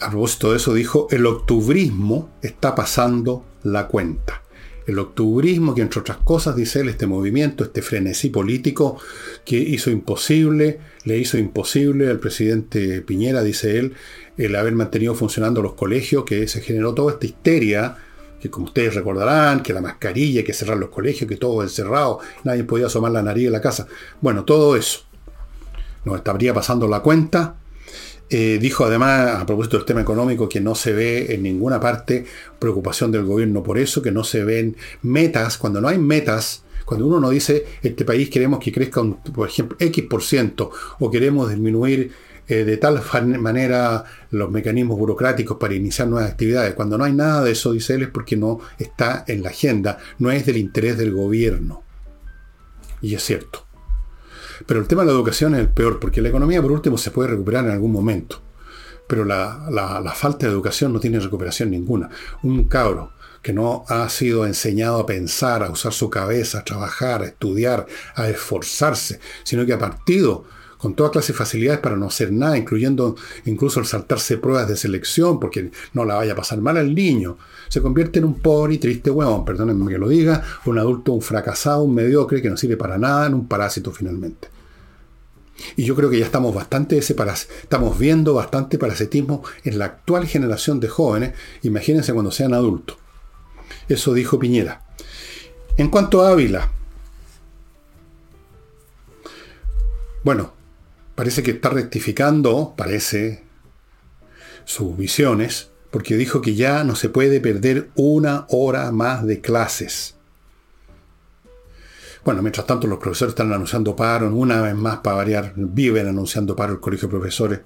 A propósito de eso dijo, el octubrismo está pasando la cuenta. El octubrismo, que entre otras cosas, dice él, este movimiento, este frenesí político que hizo imposible, le hizo imposible al presidente Piñera, dice él, el haber mantenido funcionando los colegios, que se generó toda esta histeria, que como ustedes recordarán, que la mascarilla, que cerrar los colegios, que todo encerrado, nadie podía asomar la nariz en la casa. Bueno, todo eso. Nos estaría pasando la cuenta eh, dijo además, a propósito del tema económico, que no se ve en ninguna parte preocupación del gobierno por eso, que no se ven metas. Cuando no hay metas, cuando uno no dice, este país queremos que crezca, un, por ejemplo, X por ciento, o queremos disminuir eh, de tal manera los mecanismos burocráticos para iniciar nuevas actividades, cuando no hay nada de eso, dice él, es porque no está en la agenda, no es del interés del gobierno. Y es cierto. Pero el tema de la educación es el peor, porque la economía por último se puede recuperar en algún momento. Pero la, falta de educación no tiene recuperación ninguna. Un cabro que no ha sido enseñado a pensar, a usar su cabeza, a trabajar, a estudiar, a esforzarse, sino que ha partido con toda clase de facilidades para no hacer nada, incluyendo incluso el saltarse pruebas de selección, porque no la vaya a pasar mal al niño, se convierte en un pobre y triste huevón, perdónenme que lo diga, un adulto, un fracasado, un mediocre que no sirve para nada, en un parásito finalmente. Y yo creo que ya estamos bastante ese estamos viendo bastante parasitismo en la actual generación de jóvenes, imagínense cuando sean adultos. Eso dijo Piñera. En cuanto a Ávila, bueno, parece que está rectificando, parece, sus visiones, porque dijo que ya no se puede perder una hora más de clases. Bueno, mientras tanto los profesores están anunciando paro, una vez más para variar, viven anunciando paro el colegio de profesores,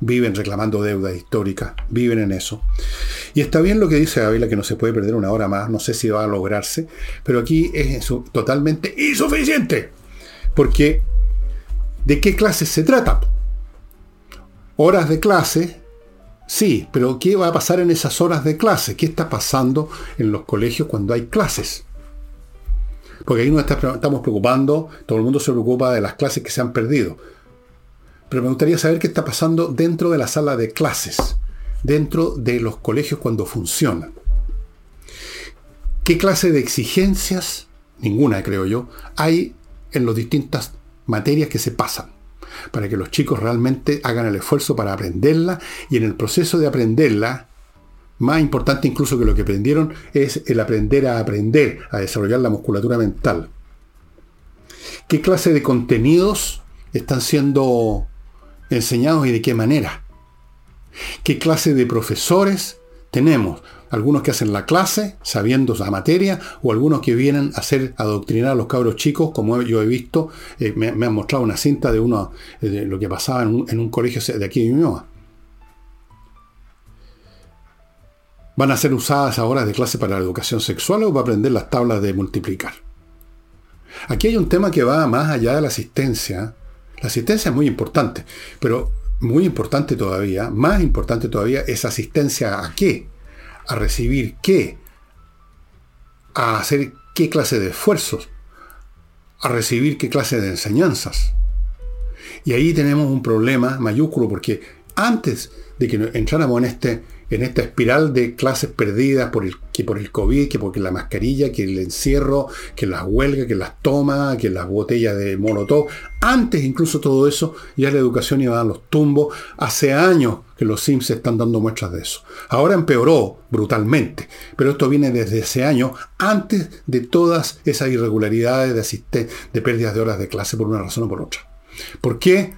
viven reclamando deuda histórica, viven en eso. Y está bien lo que dice Ávila, que no se puede perder una hora más, no sé si va a lograrse, pero aquí es totalmente insuficiente, porque ¿de qué clases se trata? Horas de clase Sí, pero ¿qué va a pasar en esas horas de clase? ¿Qué está pasando en los colegios cuando hay clases? Porque ahí nos estamos preocupando, todo el mundo se preocupa de las clases que se han perdido. Pero me gustaría saber qué está pasando dentro de la sala de clases, dentro de los colegios cuando funcionan. ¿Qué clase de exigencias, ninguna creo yo, hay en las distintas materias que se pasan? para que los chicos realmente hagan el esfuerzo para aprenderla y en el proceso de aprenderla, más importante incluso que lo que aprendieron, es el aprender a aprender, a desarrollar la musculatura mental. ¿Qué clase de contenidos están siendo enseñados y de qué manera? ¿Qué clase de profesores tenemos? Algunos que hacen la clase sabiendo la materia o algunos que vienen a hacer adoctrinar a los cabros chicos, como yo he visto, eh, me, han mostrado una cinta de uno eh, de lo que pasaba en un, colegio de aquí de Ñuñoa. ¿Van a ser usadas ahora de clase para la educación sexual o para aprender las tablas de multiplicar? Aquí hay un tema que va más allá de la asistencia. La asistencia es muy importante, pero muy importante todavía, más importante todavía, es asistencia a qué? A recibir qué, a hacer qué clase de esfuerzos, a recibir qué clase de enseñanzas. Y ahí tenemos un problema mayúsculo porque antes de que entráramos en este en esta espiral de clases perdidas por el, que por el COVID, que porque la mascarilla, que el encierro, que las huelgas, que las tomas, que las botellas de Molotov. Antes incluso todo eso, ya la educación iba a dar los tumbos. Hace años que los Sims están dando muestras de eso. Ahora empeoró brutalmente, pero esto viene desde ese año, antes de todas esas irregularidades de, de pérdidas de horas de clase por una razón o por otra. ¿Por qué?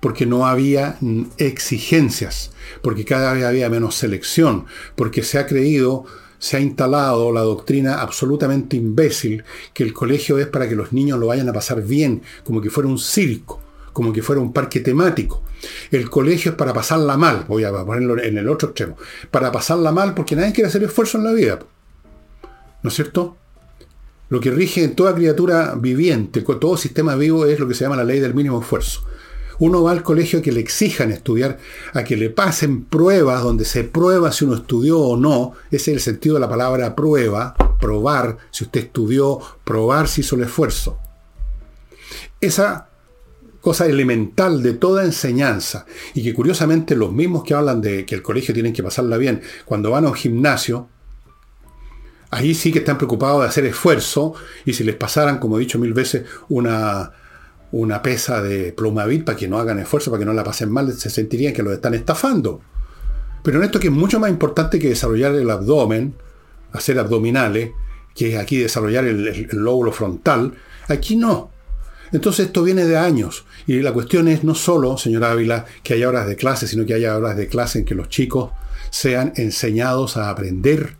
Porque no había exigencias, porque cada vez había menos selección, porque se ha creído, se ha instalado la doctrina absolutamente imbécil que el colegio es para que los niños lo vayan a pasar bien, como que fuera un circo, como que fuera un parque temático. El colegio es para pasarla mal, voy a ponerlo en el otro extremo, para pasarla mal porque nadie quiere hacer esfuerzo en la vida. ¿No es cierto? Lo que rige en toda criatura viviente, todo sistema vivo, es lo que se llama la ley del mínimo esfuerzo. Uno va al colegio a que le exijan estudiar, a que le pasen pruebas donde se prueba si uno estudió o no. Ese es el sentido de la palabra prueba, probar si usted estudió, probar si hizo el esfuerzo. Esa cosa elemental de toda enseñanza, y que curiosamente los mismos que hablan de que el colegio tienen que pasarla bien, cuando van a un gimnasio, ahí sí que están preocupados de hacer esfuerzo, y si les pasaran, como he dicho mil veces, una, una pesa de plumavit para que no hagan esfuerzo, para que no la pasen mal, se sentirían que los están estafando. Pero en esto que es mucho más importante que desarrollar el abdomen, hacer abdominales, que es aquí desarrollar el, el lóbulo frontal, aquí no. Entonces esto viene de años. Y la cuestión es no solo, señor Ávila, que haya horas de clase, sino que haya horas de clase en que los chicos sean enseñados a aprender,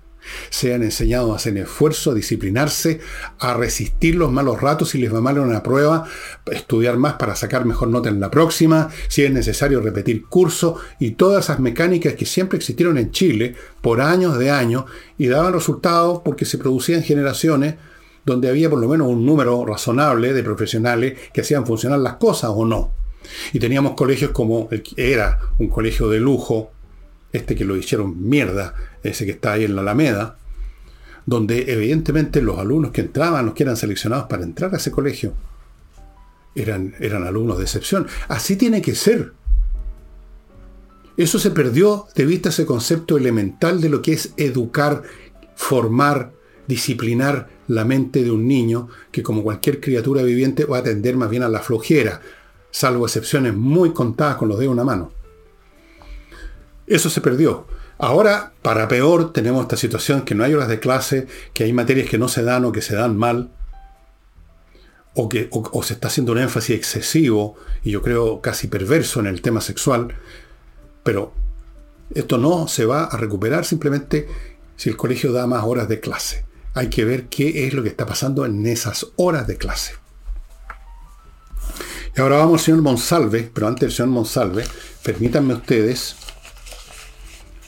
sean enseñados a hacer esfuerzo, a disciplinarse, a resistir los malos ratos si les va mal en una prueba, estudiar más para sacar mejor nota en la próxima, si es necesario repetir curso y todas esas mecánicas que siempre existieron en Chile por años de años y daban resultados porque se producían generaciones donde había por lo menos un número razonable de profesionales que hacían funcionar las cosas o no. Y teníamos colegios como el era un colegio de lujo, este que lo hicieron mierda, ese que está ahí en la Alameda, donde evidentemente los alumnos que entraban, los que eran seleccionados para entrar a ese colegio, eran, eran alumnos de excepción. Así tiene que ser. Eso se perdió de vista ese concepto elemental de lo que es educar, formar, disciplinar la mente de un niño que como cualquier criatura viviente va a tender más bien a la flojera, salvo excepciones muy contadas con los dedos de una mano. Eso se perdió. Ahora, para peor, tenemos esta situación que no hay horas de clase, que hay materias que no se dan o que se dan mal, o que o se está haciendo un énfasis excesivo, y yo creo casi perverso en el tema sexual, pero esto no se va a recuperar simplemente si el colegio da más horas de clase hay que ver qué es lo que está pasando en esas horas de clase. Y ahora vamos al señor Monsalve, pero antes del señor Monsalve, permítanme ustedes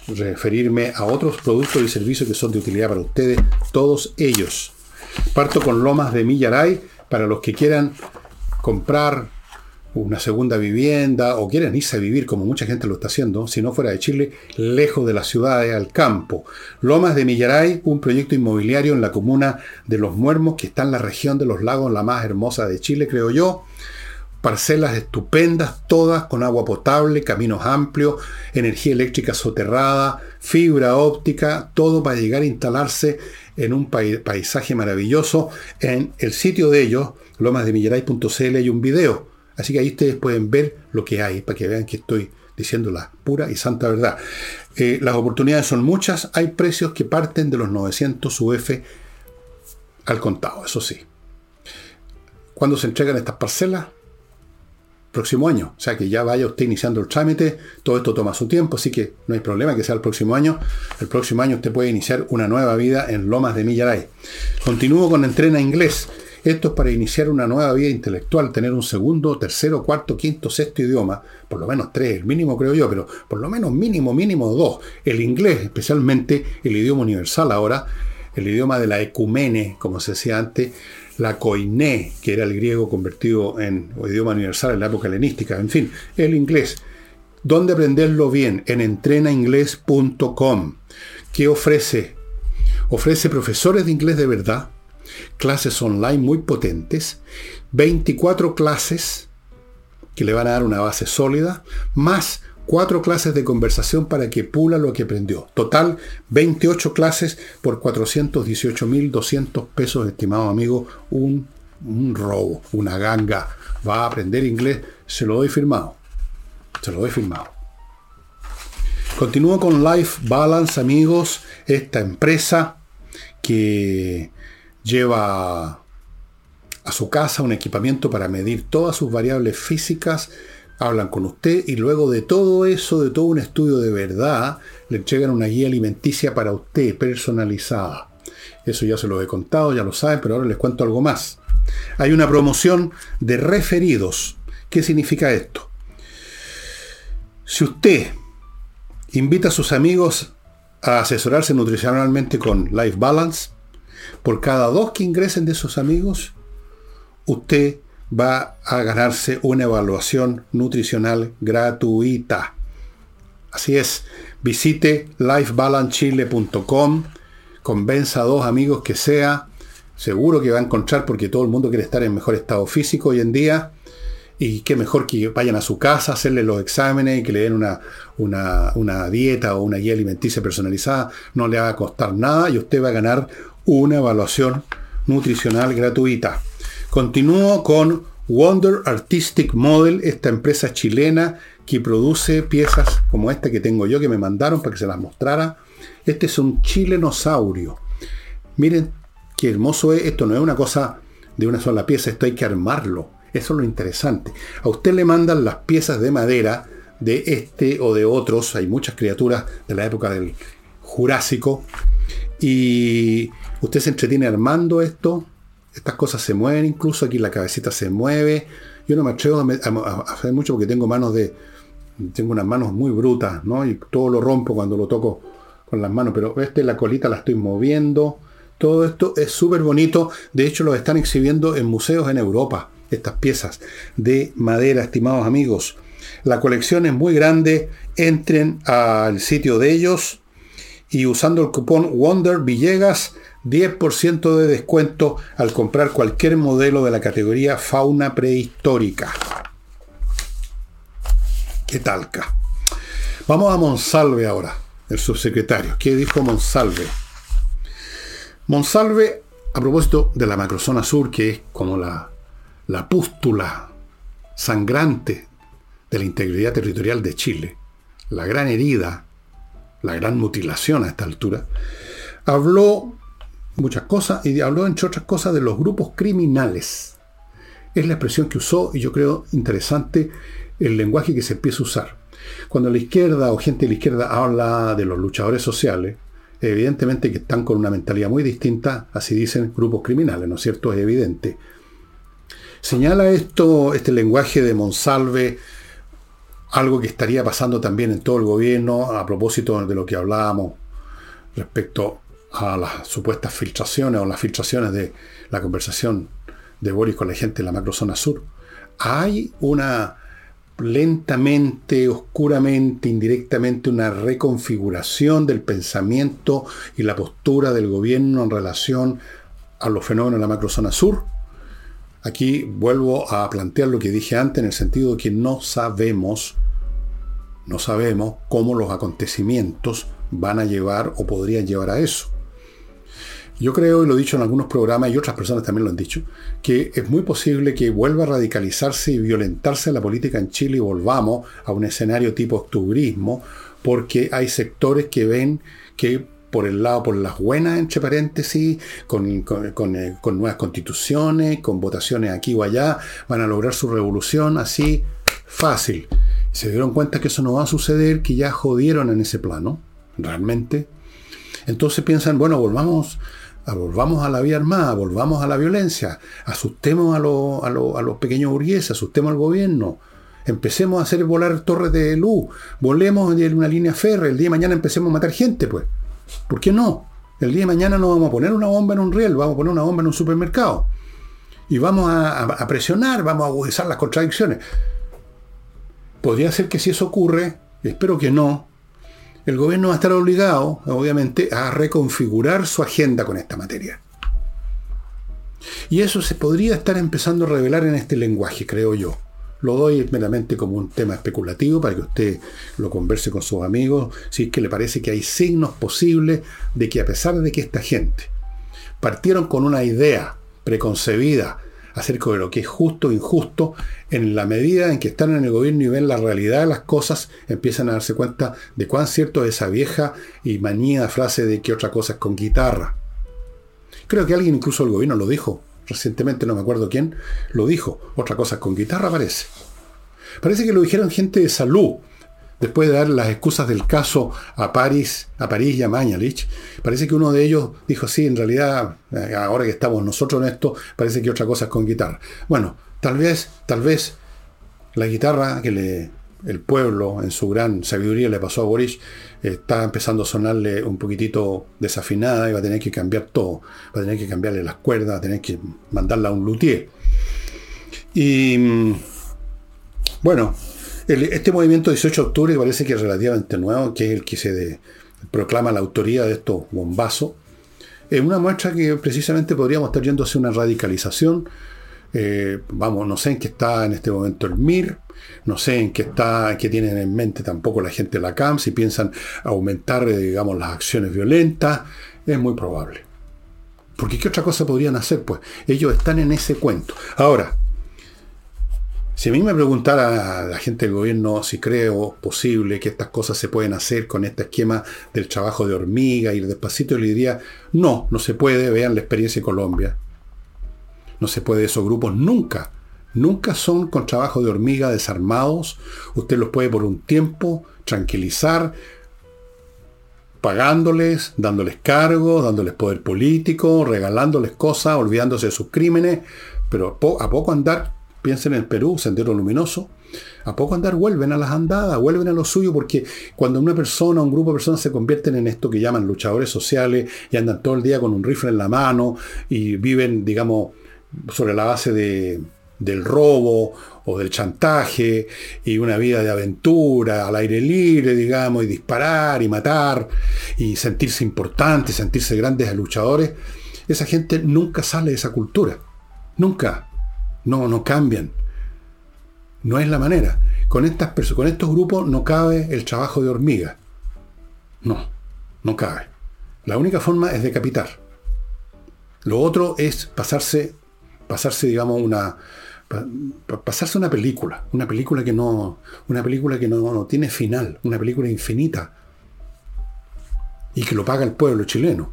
referirme a otros productos y servicios que son de utilidad para ustedes, todos ellos. Parto con Lomas de Millaray, para los que quieran comprar una segunda vivienda o quieren irse a vivir como mucha gente lo está haciendo, si no fuera de Chile, lejos de las ciudades, al campo. Lomas de Millaray, un proyecto inmobiliario en la comuna de Los Muermos, que está en la región de los lagos, la más hermosa de Chile, creo yo. Parcelas estupendas, todas con agua potable, caminos amplios, energía eléctrica soterrada, fibra óptica, todo para llegar a instalarse en un paisaje maravilloso. En el sitio de ellos, lomasdemillaray.cl, hay un video Así que ahí ustedes pueden ver lo que hay, para que vean que estoy diciendo la pura y santa verdad. Eh, las oportunidades son muchas, hay precios que parten de los 900 UF al contado, eso sí. ¿Cuándo se entregan estas parcelas? Próximo año. O sea que ya vaya usted iniciando el trámite, todo esto toma su tiempo, así que no hay problema que sea el próximo año. El próximo año usted puede iniciar una nueva vida en Lomas de Millaray. Continúo con Entrena Inglés. Esto es para iniciar una nueva vida intelectual, tener un segundo, tercero, cuarto, quinto, sexto idioma, por lo menos tres, el mínimo creo yo, pero por lo menos mínimo, mínimo dos. El inglés, especialmente el idioma universal ahora, el idioma de la ecumene, como se decía antes, la koiné, que era el griego convertido en idioma universal en la época helenística, en fin, el inglés. ¿Dónde aprenderlo bien? En entrenainglés.com. ¿Qué ofrece? Ofrece profesores de inglés de verdad, clases online muy potentes, 24 clases que le van a dar una base sólida, más 4 clases de conversación para que pula lo que aprendió. Total, 28 clases por 418.200 pesos, estimado amigo, un, un robo, una ganga. Va a aprender inglés, se lo doy firmado. Se lo doy firmado. Continúo con Life Balance, amigos, esta empresa que lleva a su casa un equipamiento para medir todas sus variables físicas, hablan con usted y luego de todo eso, de todo un estudio de verdad, le entregan una guía alimenticia para usted, personalizada. Eso ya se lo he contado, ya lo saben, pero ahora les cuento algo más. Hay una promoción de referidos. ¿Qué significa esto? Si usted invita a sus amigos a asesorarse nutricionalmente con Life Balance, por cada dos que ingresen de sus amigos, usted va a ganarse una evaluación nutricional gratuita. Así es, visite lifebalancechile.com, convenza a dos amigos que sea, seguro que va a encontrar porque todo el mundo quiere estar en mejor estado físico hoy en día. Y qué mejor que vayan a su casa, hacerle los exámenes y que le den una, una, una dieta o una guía alimenticia personalizada. No le va a costar nada y usted va a ganar una evaluación nutricional gratuita. Continúo con Wonder Artistic Model, esta empresa chilena que produce piezas como esta que tengo yo, que me mandaron para que se las mostrara. Este es un chilenosaurio. Miren qué hermoso es. Esto no es una cosa de una sola pieza, esto hay que armarlo. Eso es lo interesante. A usted le mandan las piezas de madera de este o de otros. Hay muchas criaturas de la época del Jurásico. Y usted se entretiene armando esto. Estas cosas se mueven incluso. Aquí la cabecita se mueve. Yo no me atrevo a, hacer mucho porque tengo manos de. Tengo unas manos muy brutas, ¿no? Y todo lo rompo cuando lo toco con las manos. Pero este, la colita la estoy moviendo. Todo esto es súper bonito. De hecho, lo están exhibiendo en museos en Europa estas piezas de madera, estimados amigos. La colección es muy grande. Entren al sitio de ellos y usando el cupón Wonder Villegas, 10% de descuento al comprar cualquier modelo de la categoría fauna prehistórica. ¿Qué talca? Vamos a Monsalve ahora, el subsecretario. ¿Qué dijo Monsalve? Monsalve, a propósito de la macrozona sur, que es como la la pústula sangrante de la integridad territorial de Chile, la gran herida, la gran mutilación a esta altura, habló muchas cosas y habló entre otras cosas de los grupos criminales. Es la expresión que usó y yo creo interesante el lenguaje que se empieza a usar. Cuando la izquierda o gente de la izquierda habla de los luchadores sociales, evidentemente que están con una mentalidad muy distinta, así dicen grupos criminales, ¿no es cierto? Es evidente. Señala esto, este lenguaje de Monsalve, algo que estaría pasando también en todo el gobierno a propósito de lo que hablábamos respecto a las supuestas filtraciones o las filtraciones de la conversación de Boris con la gente de la macrozona sur. Hay una lentamente, oscuramente, indirectamente, una reconfiguración del pensamiento y la postura del gobierno en relación a los fenómenos de la macrozona sur. Aquí vuelvo a plantear lo que dije antes en el sentido de que no sabemos, no sabemos cómo los acontecimientos van a llevar o podrían llevar a eso. Yo creo, y lo he dicho en algunos programas y otras personas también lo han dicho, que es muy posible que vuelva a radicalizarse y violentarse la política en Chile y volvamos a un escenario tipo octubrismo, porque hay sectores que ven que por el lado, por las buenas, entre paréntesis, con, eh, con, nuevas constituciones, con votaciones aquí o allá, van a lograr su revolución así fácil. Se dieron cuenta que eso no va a suceder, que ya jodieron en ese plano, realmente. Entonces piensan, bueno, volvamos, a, volvamos a la vía armada, volvamos a la violencia, asustemos a, a, a los pequeños burgueses, asustemos al gobierno, empecemos a hacer volar torres de luz, volemos en una línea férrea, el día de mañana empecemos a matar gente, pues. ¿Por qué no? El día de mañana no vamos a poner una bomba en un riel, vamos a poner una bomba en un supermercado. Y vamos a, presionar, vamos a agudizar las contradicciones. Podría ser que si eso ocurre, espero que no, el gobierno va a estar obligado, obviamente, a reconfigurar su agenda con esta materia. Y eso se podría estar empezando a revelar en este lenguaje, creo yo. Lo doy meramente como un tema especulativo para que usted lo converse con sus amigos, si es que le parece que hay signos posibles de que a pesar de que esta gente partieron con una idea preconcebida acerca de lo que es justo o injusto, en la medida en que están en el gobierno y ven la realidad de las cosas, empiezan a darse cuenta de cuán cierto es esa vieja y manía frase de que otra cosa es con guitarra. Creo que alguien incluso el gobierno lo dijo recientemente, no me acuerdo quién, lo dijo. Otra cosa con guitarra parece. Parece que lo dijeron gente de salud, después de dar las excusas del caso a París, a París y a Mañalich. Parece que uno de ellos dijo, sí, en realidad, eh, ahora que estamos nosotros en esto, parece que otra cosa es con guitarra. Bueno, tal vez, tal vez la guitarra que le, el pueblo en su gran sabiduría le pasó a Boris está empezando a sonarle un poquitito desafinada y va a tener que cambiar todo. Va a tener que cambiarle las cuerdas, va a tener que mandarla a un luthier. Y mm, este movimiento 18 de octubre parece que es relativamente nuevo, que es el que se proclama la autoría de estos bombazos, es una muestra que precisamente podríamos estar yendo hacia una radicalización. Eh, vamos, no sé en qué está en este momento el MIR, no sé en qué está, qué tienen en mente tampoco la gente de la CAM, si piensan aumentar, eh, digamos, las acciones violentas, es muy probable. Porque ¿qué otra cosa podrían hacer? Pues ellos están en ese cuento. Ahora, si a mí me preguntara la gente del gobierno si creo posible que estas cosas se pueden hacer con este esquema del trabajo de hormiga, ir despacito, le diría, no, no se puede, vean la experiencia en Colombia. No se puede, esos grupos nunca, nunca son con trabajo de hormiga desarmados. Usted los puede por un tiempo tranquilizar, pagándoles, dándoles cargos, dándoles poder político, regalándoles cosas, olvidándose de sus crímenes, pero a poco andar Piensen en Perú, Sendero Luminoso. A poco andar vuelven a las andadas, vuelven a lo suyo, porque cuando una persona, un grupo de personas se convierten en esto que llaman luchadores sociales y andan todo el día con un rifle en la mano y viven, digamos, sobre la base de, del robo o del chantaje y una vida de aventura al aire libre, digamos, y disparar y matar y sentirse importantes, sentirse grandes luchadores, esa gente nunca sale de esa cultura. Nunca. No, no cambian. No es la manera. Con, estas con estos grupos no cabe el trabajo de hormiga. No, no cabe. La única forma es decapitar. Lo otro es pasarse, pasarse, digamos, una, pasarse una película, una película que no, una película que no, no, tiene final, una película infinita y que lo paga el pueblo chileno.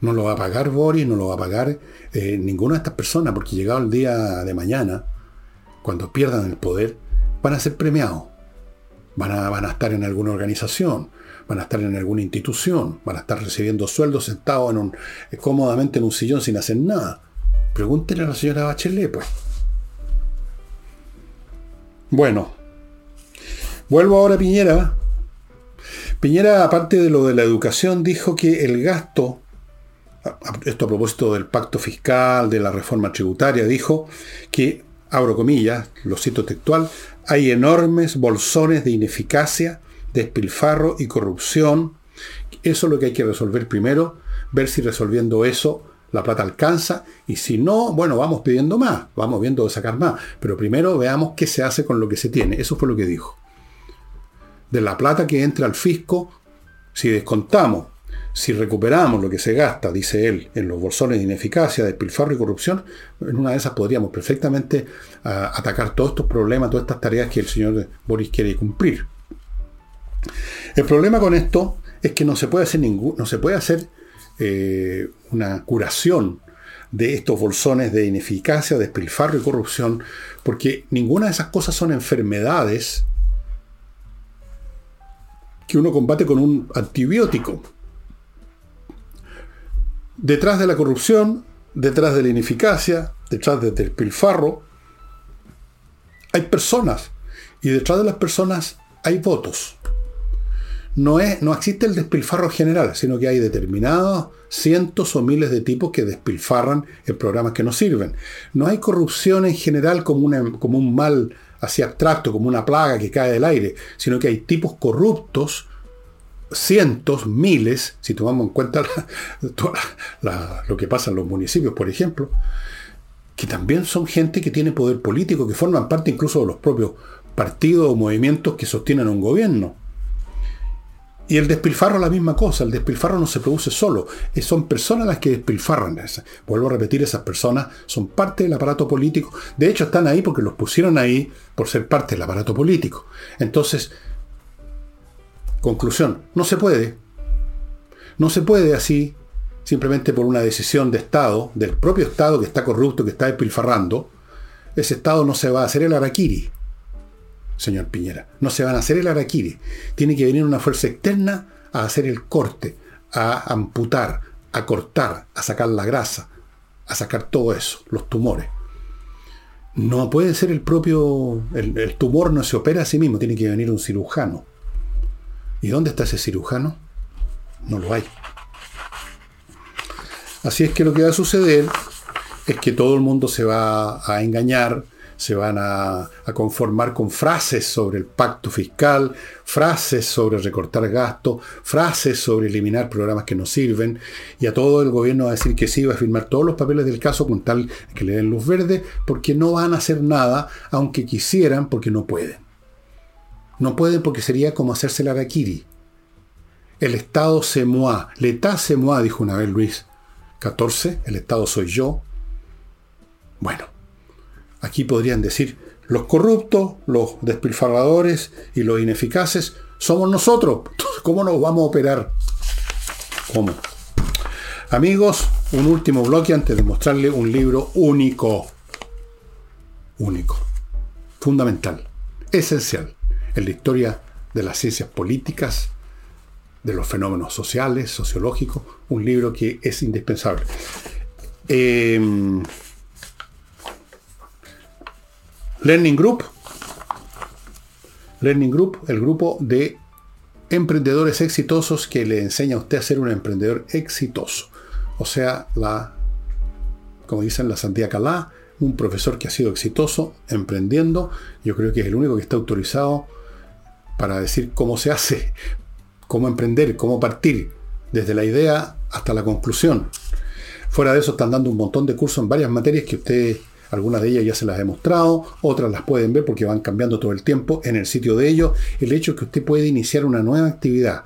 No lo va a pagar Boris, no lo va a pagar eh, ninguna de estas personas, porque llegado el día de mañana, cuando pierdan el poder, van a ser premiados. Van a, van a estar en alguna organización, van a estar en alguna institución, van a estar recibiendo sueldos sentados en un, eh, cómodamente en un sillón sin hacer nada. Pregúntenle a la señora Bachelet, pues. Bueno, vuelvo ahora a Piñera. Piñera, aparte de lo de la educación, dijo que el gasto esto a propósito del pacto fiscal, de la reforma tributaria, dijo que, abro comillas, lo cito textual, hay enormes bolsones de ineficacia, despilfarro y corrupción. Eso es lo que hay que resolver primero, ver si resolviendo eso la plata alcanza y si no, bueno, vamos pidiendo más, vamos viendo de sacar más, pero primero veamos qué se hace con lo que se tiene. Eso fue lo que dijo. De la plata que entra al fisco, si descontamos si recuperamos lo que se gasta, dice él, en los bolsones de ineficacia, despilfarro y corrupción, en una de esas podríamos perfectamente ah, atacar todos estos problemas, todas estas tareas que el señor Boris quiere cumplir. El problema con esto es que no se puede hacer no se puede hacer eh, una curación de estos bolsones de ineficacia, despilfarro y corrupción, porque ninguna de esas cosas son enfermedades que uno combate con un antibiótico. Detrás de la corrupción, detrás de la ineficacia, detrás del despilfarro, hay personas. Y detrás de las personas hay votos. No, es, no existe el despilfarro general, sino que hay determinados cientos o miles de tipos que despilfarran en programas que no sirven. No hay corrupción en general como, como un mal así abstracto, como una plaga que cae del aire, sino que hay tipos corruptos cientos, miles, si tomamos en cuenta lo que pasa en los municipios, por ejemplo, que también son gente que tiene poder político, que forman parte incluso de los propios partidos o movimientos que sostienen un gobierno. Y el despilfarro es la misma cosa, el despilfarro no se produce solo, son personas las que despilfarran. Vuelvo a repetir, esas personas son parte del aparato político. De hecho, están ahí porque los pusieron ahí por ser parte del aparato político. Entonces, Conclusión, no se puede. No se puede así, simplemente por una decisión de Estado, del propio Estado que está corrupto, que está despilfarrando. Ese Estado no se va a hacer el araquiri, señor Piñera. No se van a hacer el araquiri. Tiene que venir una fuerza externa a hacer el corte, a amputar, a cortar, a sacar la grasa, a sacar todo eso, los tumores. No puede ser el propio, el, el tumor no se opera a sí mismo, tiene que venir un cirujano. ¿Y dónde está ese cirujano? No lo hay. Así es que lo que va a suceder es que todo el mundo se va a engañar, se van a, conformar con frases sobre el pacto fiscal, frases sobre recortar gastos, frases sobre eliminar programas que no sirven, y a todo el gobierno va a decir que sí, va a firmar todos los papeles del caso con tal que le den luz verde, porque no van a hacer nada, aunque quisieran, porque no pueden. No pueden porque sería como hacerse la araquiri. El Estado se moa, l'État se moa, dijo una vez Luis XIV, el Estado soy yo. Bueno, aquí podrían decir, los corruptos, los despilfarradores y los ineficaces somos nosotros. ¿Cómo nos vamos a operar? ¿Cómo? Amigos, un último bloque antes de mostrarle un libro único. Único. Fundamental. Esencial. En la historia de las ciencias políticas, de los fenómenos sociales, sociológicos, un libro que es indispensable. Em, Learning Group. Learning Group, el grupo de emprendedores exitosos que le enseña a usted a ser un emprendedor exitoso. O sea, la, como dicen, la Santía Calá, un profesor que ha sido exitoso emprendiendo. Yo creo que es el único que está autorizado para decir cómo se hace, cómo emprender, cómo partir, desde la idea hasta la conclusión. Fuera de eso están dando un montón de cursos en varias materias que usted, algunas de ellas ya se las he mostrado, otras las pueden ver porque van cambiando todo el tiempo en el sitio de ellos. El hecho es que usted puede iniciar una nueva actividad,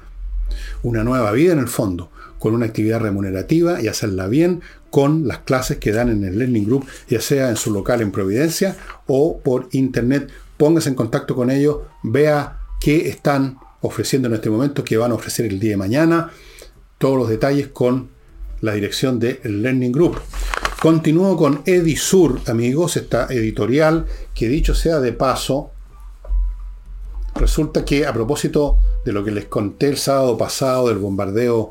una nueva vida en el fondo, con una actividad remunerativa y hacerla bien con las clases que dan en el Learning Group, ya sea en su local en Providencia o por internet. Póngase en contacto con ellos, vea qué están ofreciendo en este momento, que van a ofrecer el día de mañana. Todos los detalles con la dirección del Learning Group. Continúo con Edisur, amigos, esta editorial que dicho sea de paso, resulta que a propósito de lo que les conté el sábado pasado del bombardeo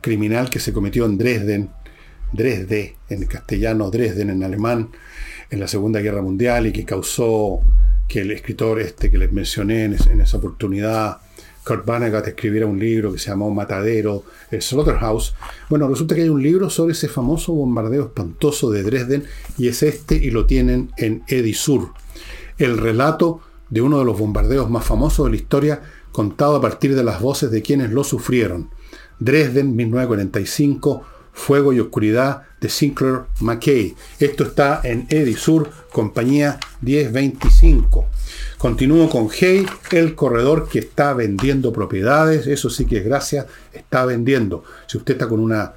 criminal que se cometió en Dresden, Dresde, en castellano, Dresden en alemán, en la Segunda Guerra Mundial y que causó que el escritor este que les mencioné en esa oportunidad, Kurt Vonnegut escribiera un libro que se llamó Matadero, el Slaughterhouse. Bueno, resulta que hay un libro sobre ese famoso bombardeo espantoso de Dresden y es este y lo tienen en Edisur. El relato de uno de los bombardeos más famosos de la historia contado a partir de las voces de quienes lo sufrieron. Dresden, 1945, Fuego y Oscuridad de Sinclair McKay. Esto está en Edisur, compañía 1025. Continúo con Hey, el corredor que está vendiendo propiedades. Eso sí que es gracia, está vendiendo. Si usted está con una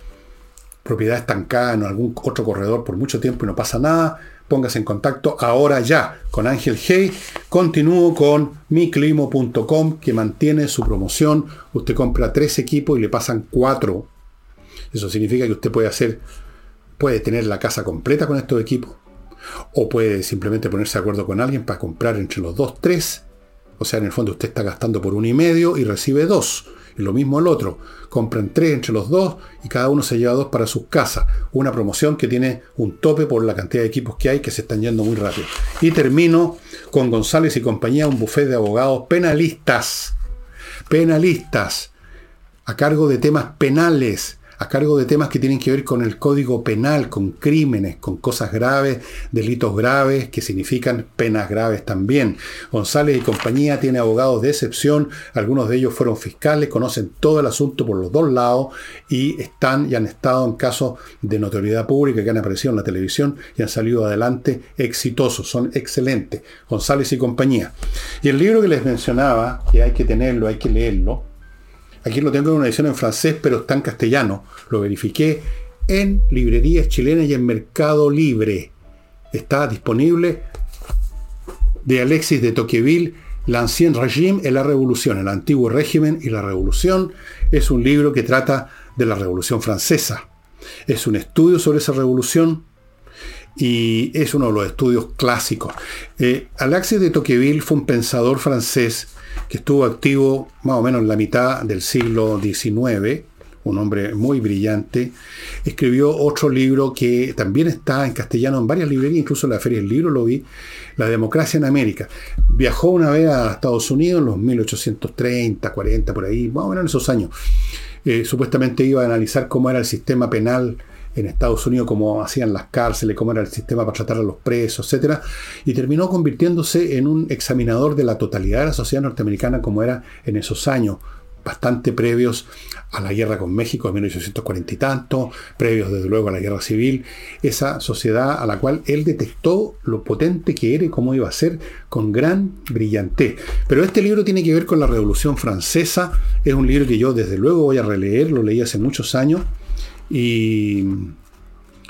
propiedad estancada en algún otro corredor por mucho tiempo y no pasa nada, póngase en contacto ahora ya con Ángel Hey. Continúo con miclimo.com que mantiene su promoción. Usted compra tres equipos y le pasan cuatro. Eso significa que usted puede hacer, puede tener la casa completa con estos equipos o puede simplemente ponerse de acuerdo con alguien para comprar entre los dos tres. O sea, en el fondo usted está gastando por uno y medio y recibe dos. Y lo mismo el otro. Compran tres entre los dos y cada uno se lleva dos para sus casas. Una promoción que tiene un tope por la cantidad de equipos que hay que se están yendo muy rápido. Y termino con González y compañía, un buffet de abogados penalistas. Penalistas. A cargo de temas penales a cargo de temas que tienen que ver con el código penal, con crímenes, con cosas graves, delitos graves, que significan penas graves también. González y compañía tiene abogados de excepción, algunos de ellos fueron fiscales, conocen todo el asunto por los dos lados y están y han estado en casos de notoriedad pública que han aparecido en la televisión y han salido adelante exitosos, son excelentes. González y compañía. Y el libro que les mencionaba, que hay que tenerlo, hay que leerlo, Aquí lo tengo en una edición en francés, pero está en castellano. Lo verifiqué en librerías chilenas y en Mercado Libre. Está disponible de Alexis de Tocqueville, L'Ancien Régime et la Revolución, el antiguo régimen y la revolución. Es un libro que trata de la Revolución Francesa. Es un estudio sobre esa revolución y es uno de los estudios clásicos. Eh, Alexis de Tocqueville fue un pensador francés que estuvo activo más o menos en la mitad del siglo XIX, un hombre muy brillante, escribió otro libro que también está en castellano en varias librerías, incluso en la Feria del Libro lo vi, La democracia en América. Viajó una vez a Estados Unidos en los 1830, 40, por ahí, más o menos en esos años. Eh, supuestamente iba a analizar cómo era el sistema penal en Estados Unidos, cómo hacían las cárceles, cómo era el sistema para tratar a los presos, etc. Y terminó convirtiéndose en un examinador de la totalidad de la sociedad norteamericana como era en esos años, bastante previos a la guerra con México de 1840 y tanto, previos desde luego a la guerra civil, esa sociedad a la cual él detectó lo potente que era y cómo iba a ser con gran brillantez. Pero este libro tiene que ver con la Revolución Francesa, es un libro que yo desde luego voy a releer, lo leí hace muchos años y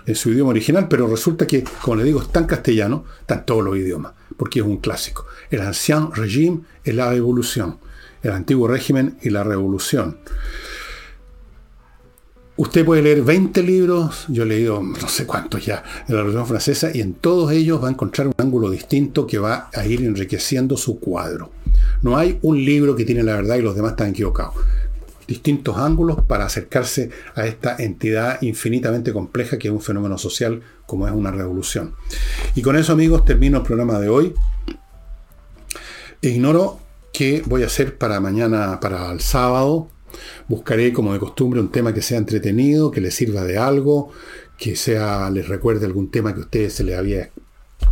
en su idioma original, pero resulta que, como le digo, está en castellano, está todos los idiomas, porque es un clásico. El Ancien Régime et la Révolution el antiguo régimen y la revolución. Usted puede leer 20 libros, yo he leído no sé cuántos ya, de la Revolución Francesa, y en todos ellos va a encontrar un ángulo distinto que va a ir enriqueciendo su cuadro. No hay un libro que tiene la verdad y los demás están equivocados. Distintos ángulos para acercarse a esta entidad infinitamente compleja que es un fenómeno social como es una revolución. Y con eso, amigos, termino el programa de hoy. Ignoro qué voy a hacer para mañana, para el sábado. Buscaré, como de costumbre, un tema que sea entretenido, que les sirva de algo, que sea, les recuerde algún tema que a ustedes se les había,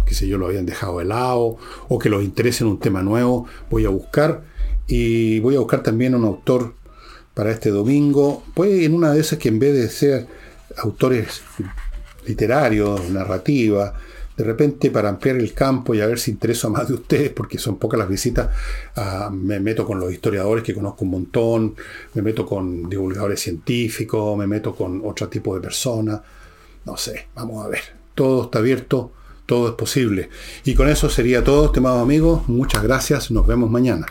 que sé yo, lo habían dejado de lado, o que los interese en un tema nuevo. Voy a buscar. Y voy a buscar también un autor para este domingo. Puede en una de esas que en vez de ser autores literarios, narrativa, de repente para ampliar el campo y a ver si intereso a más de ustedes, porque son pocas las visitas, ah, me meto con los historiadores que conozco un montón, me meto con divulgadores científicos, me meto con otro tipo de personas, no sé, vamos a ver, todo está abierto, todo es posible. Y con eso sería todo, estimados amigos, muchas gracias, nos vemos mañana.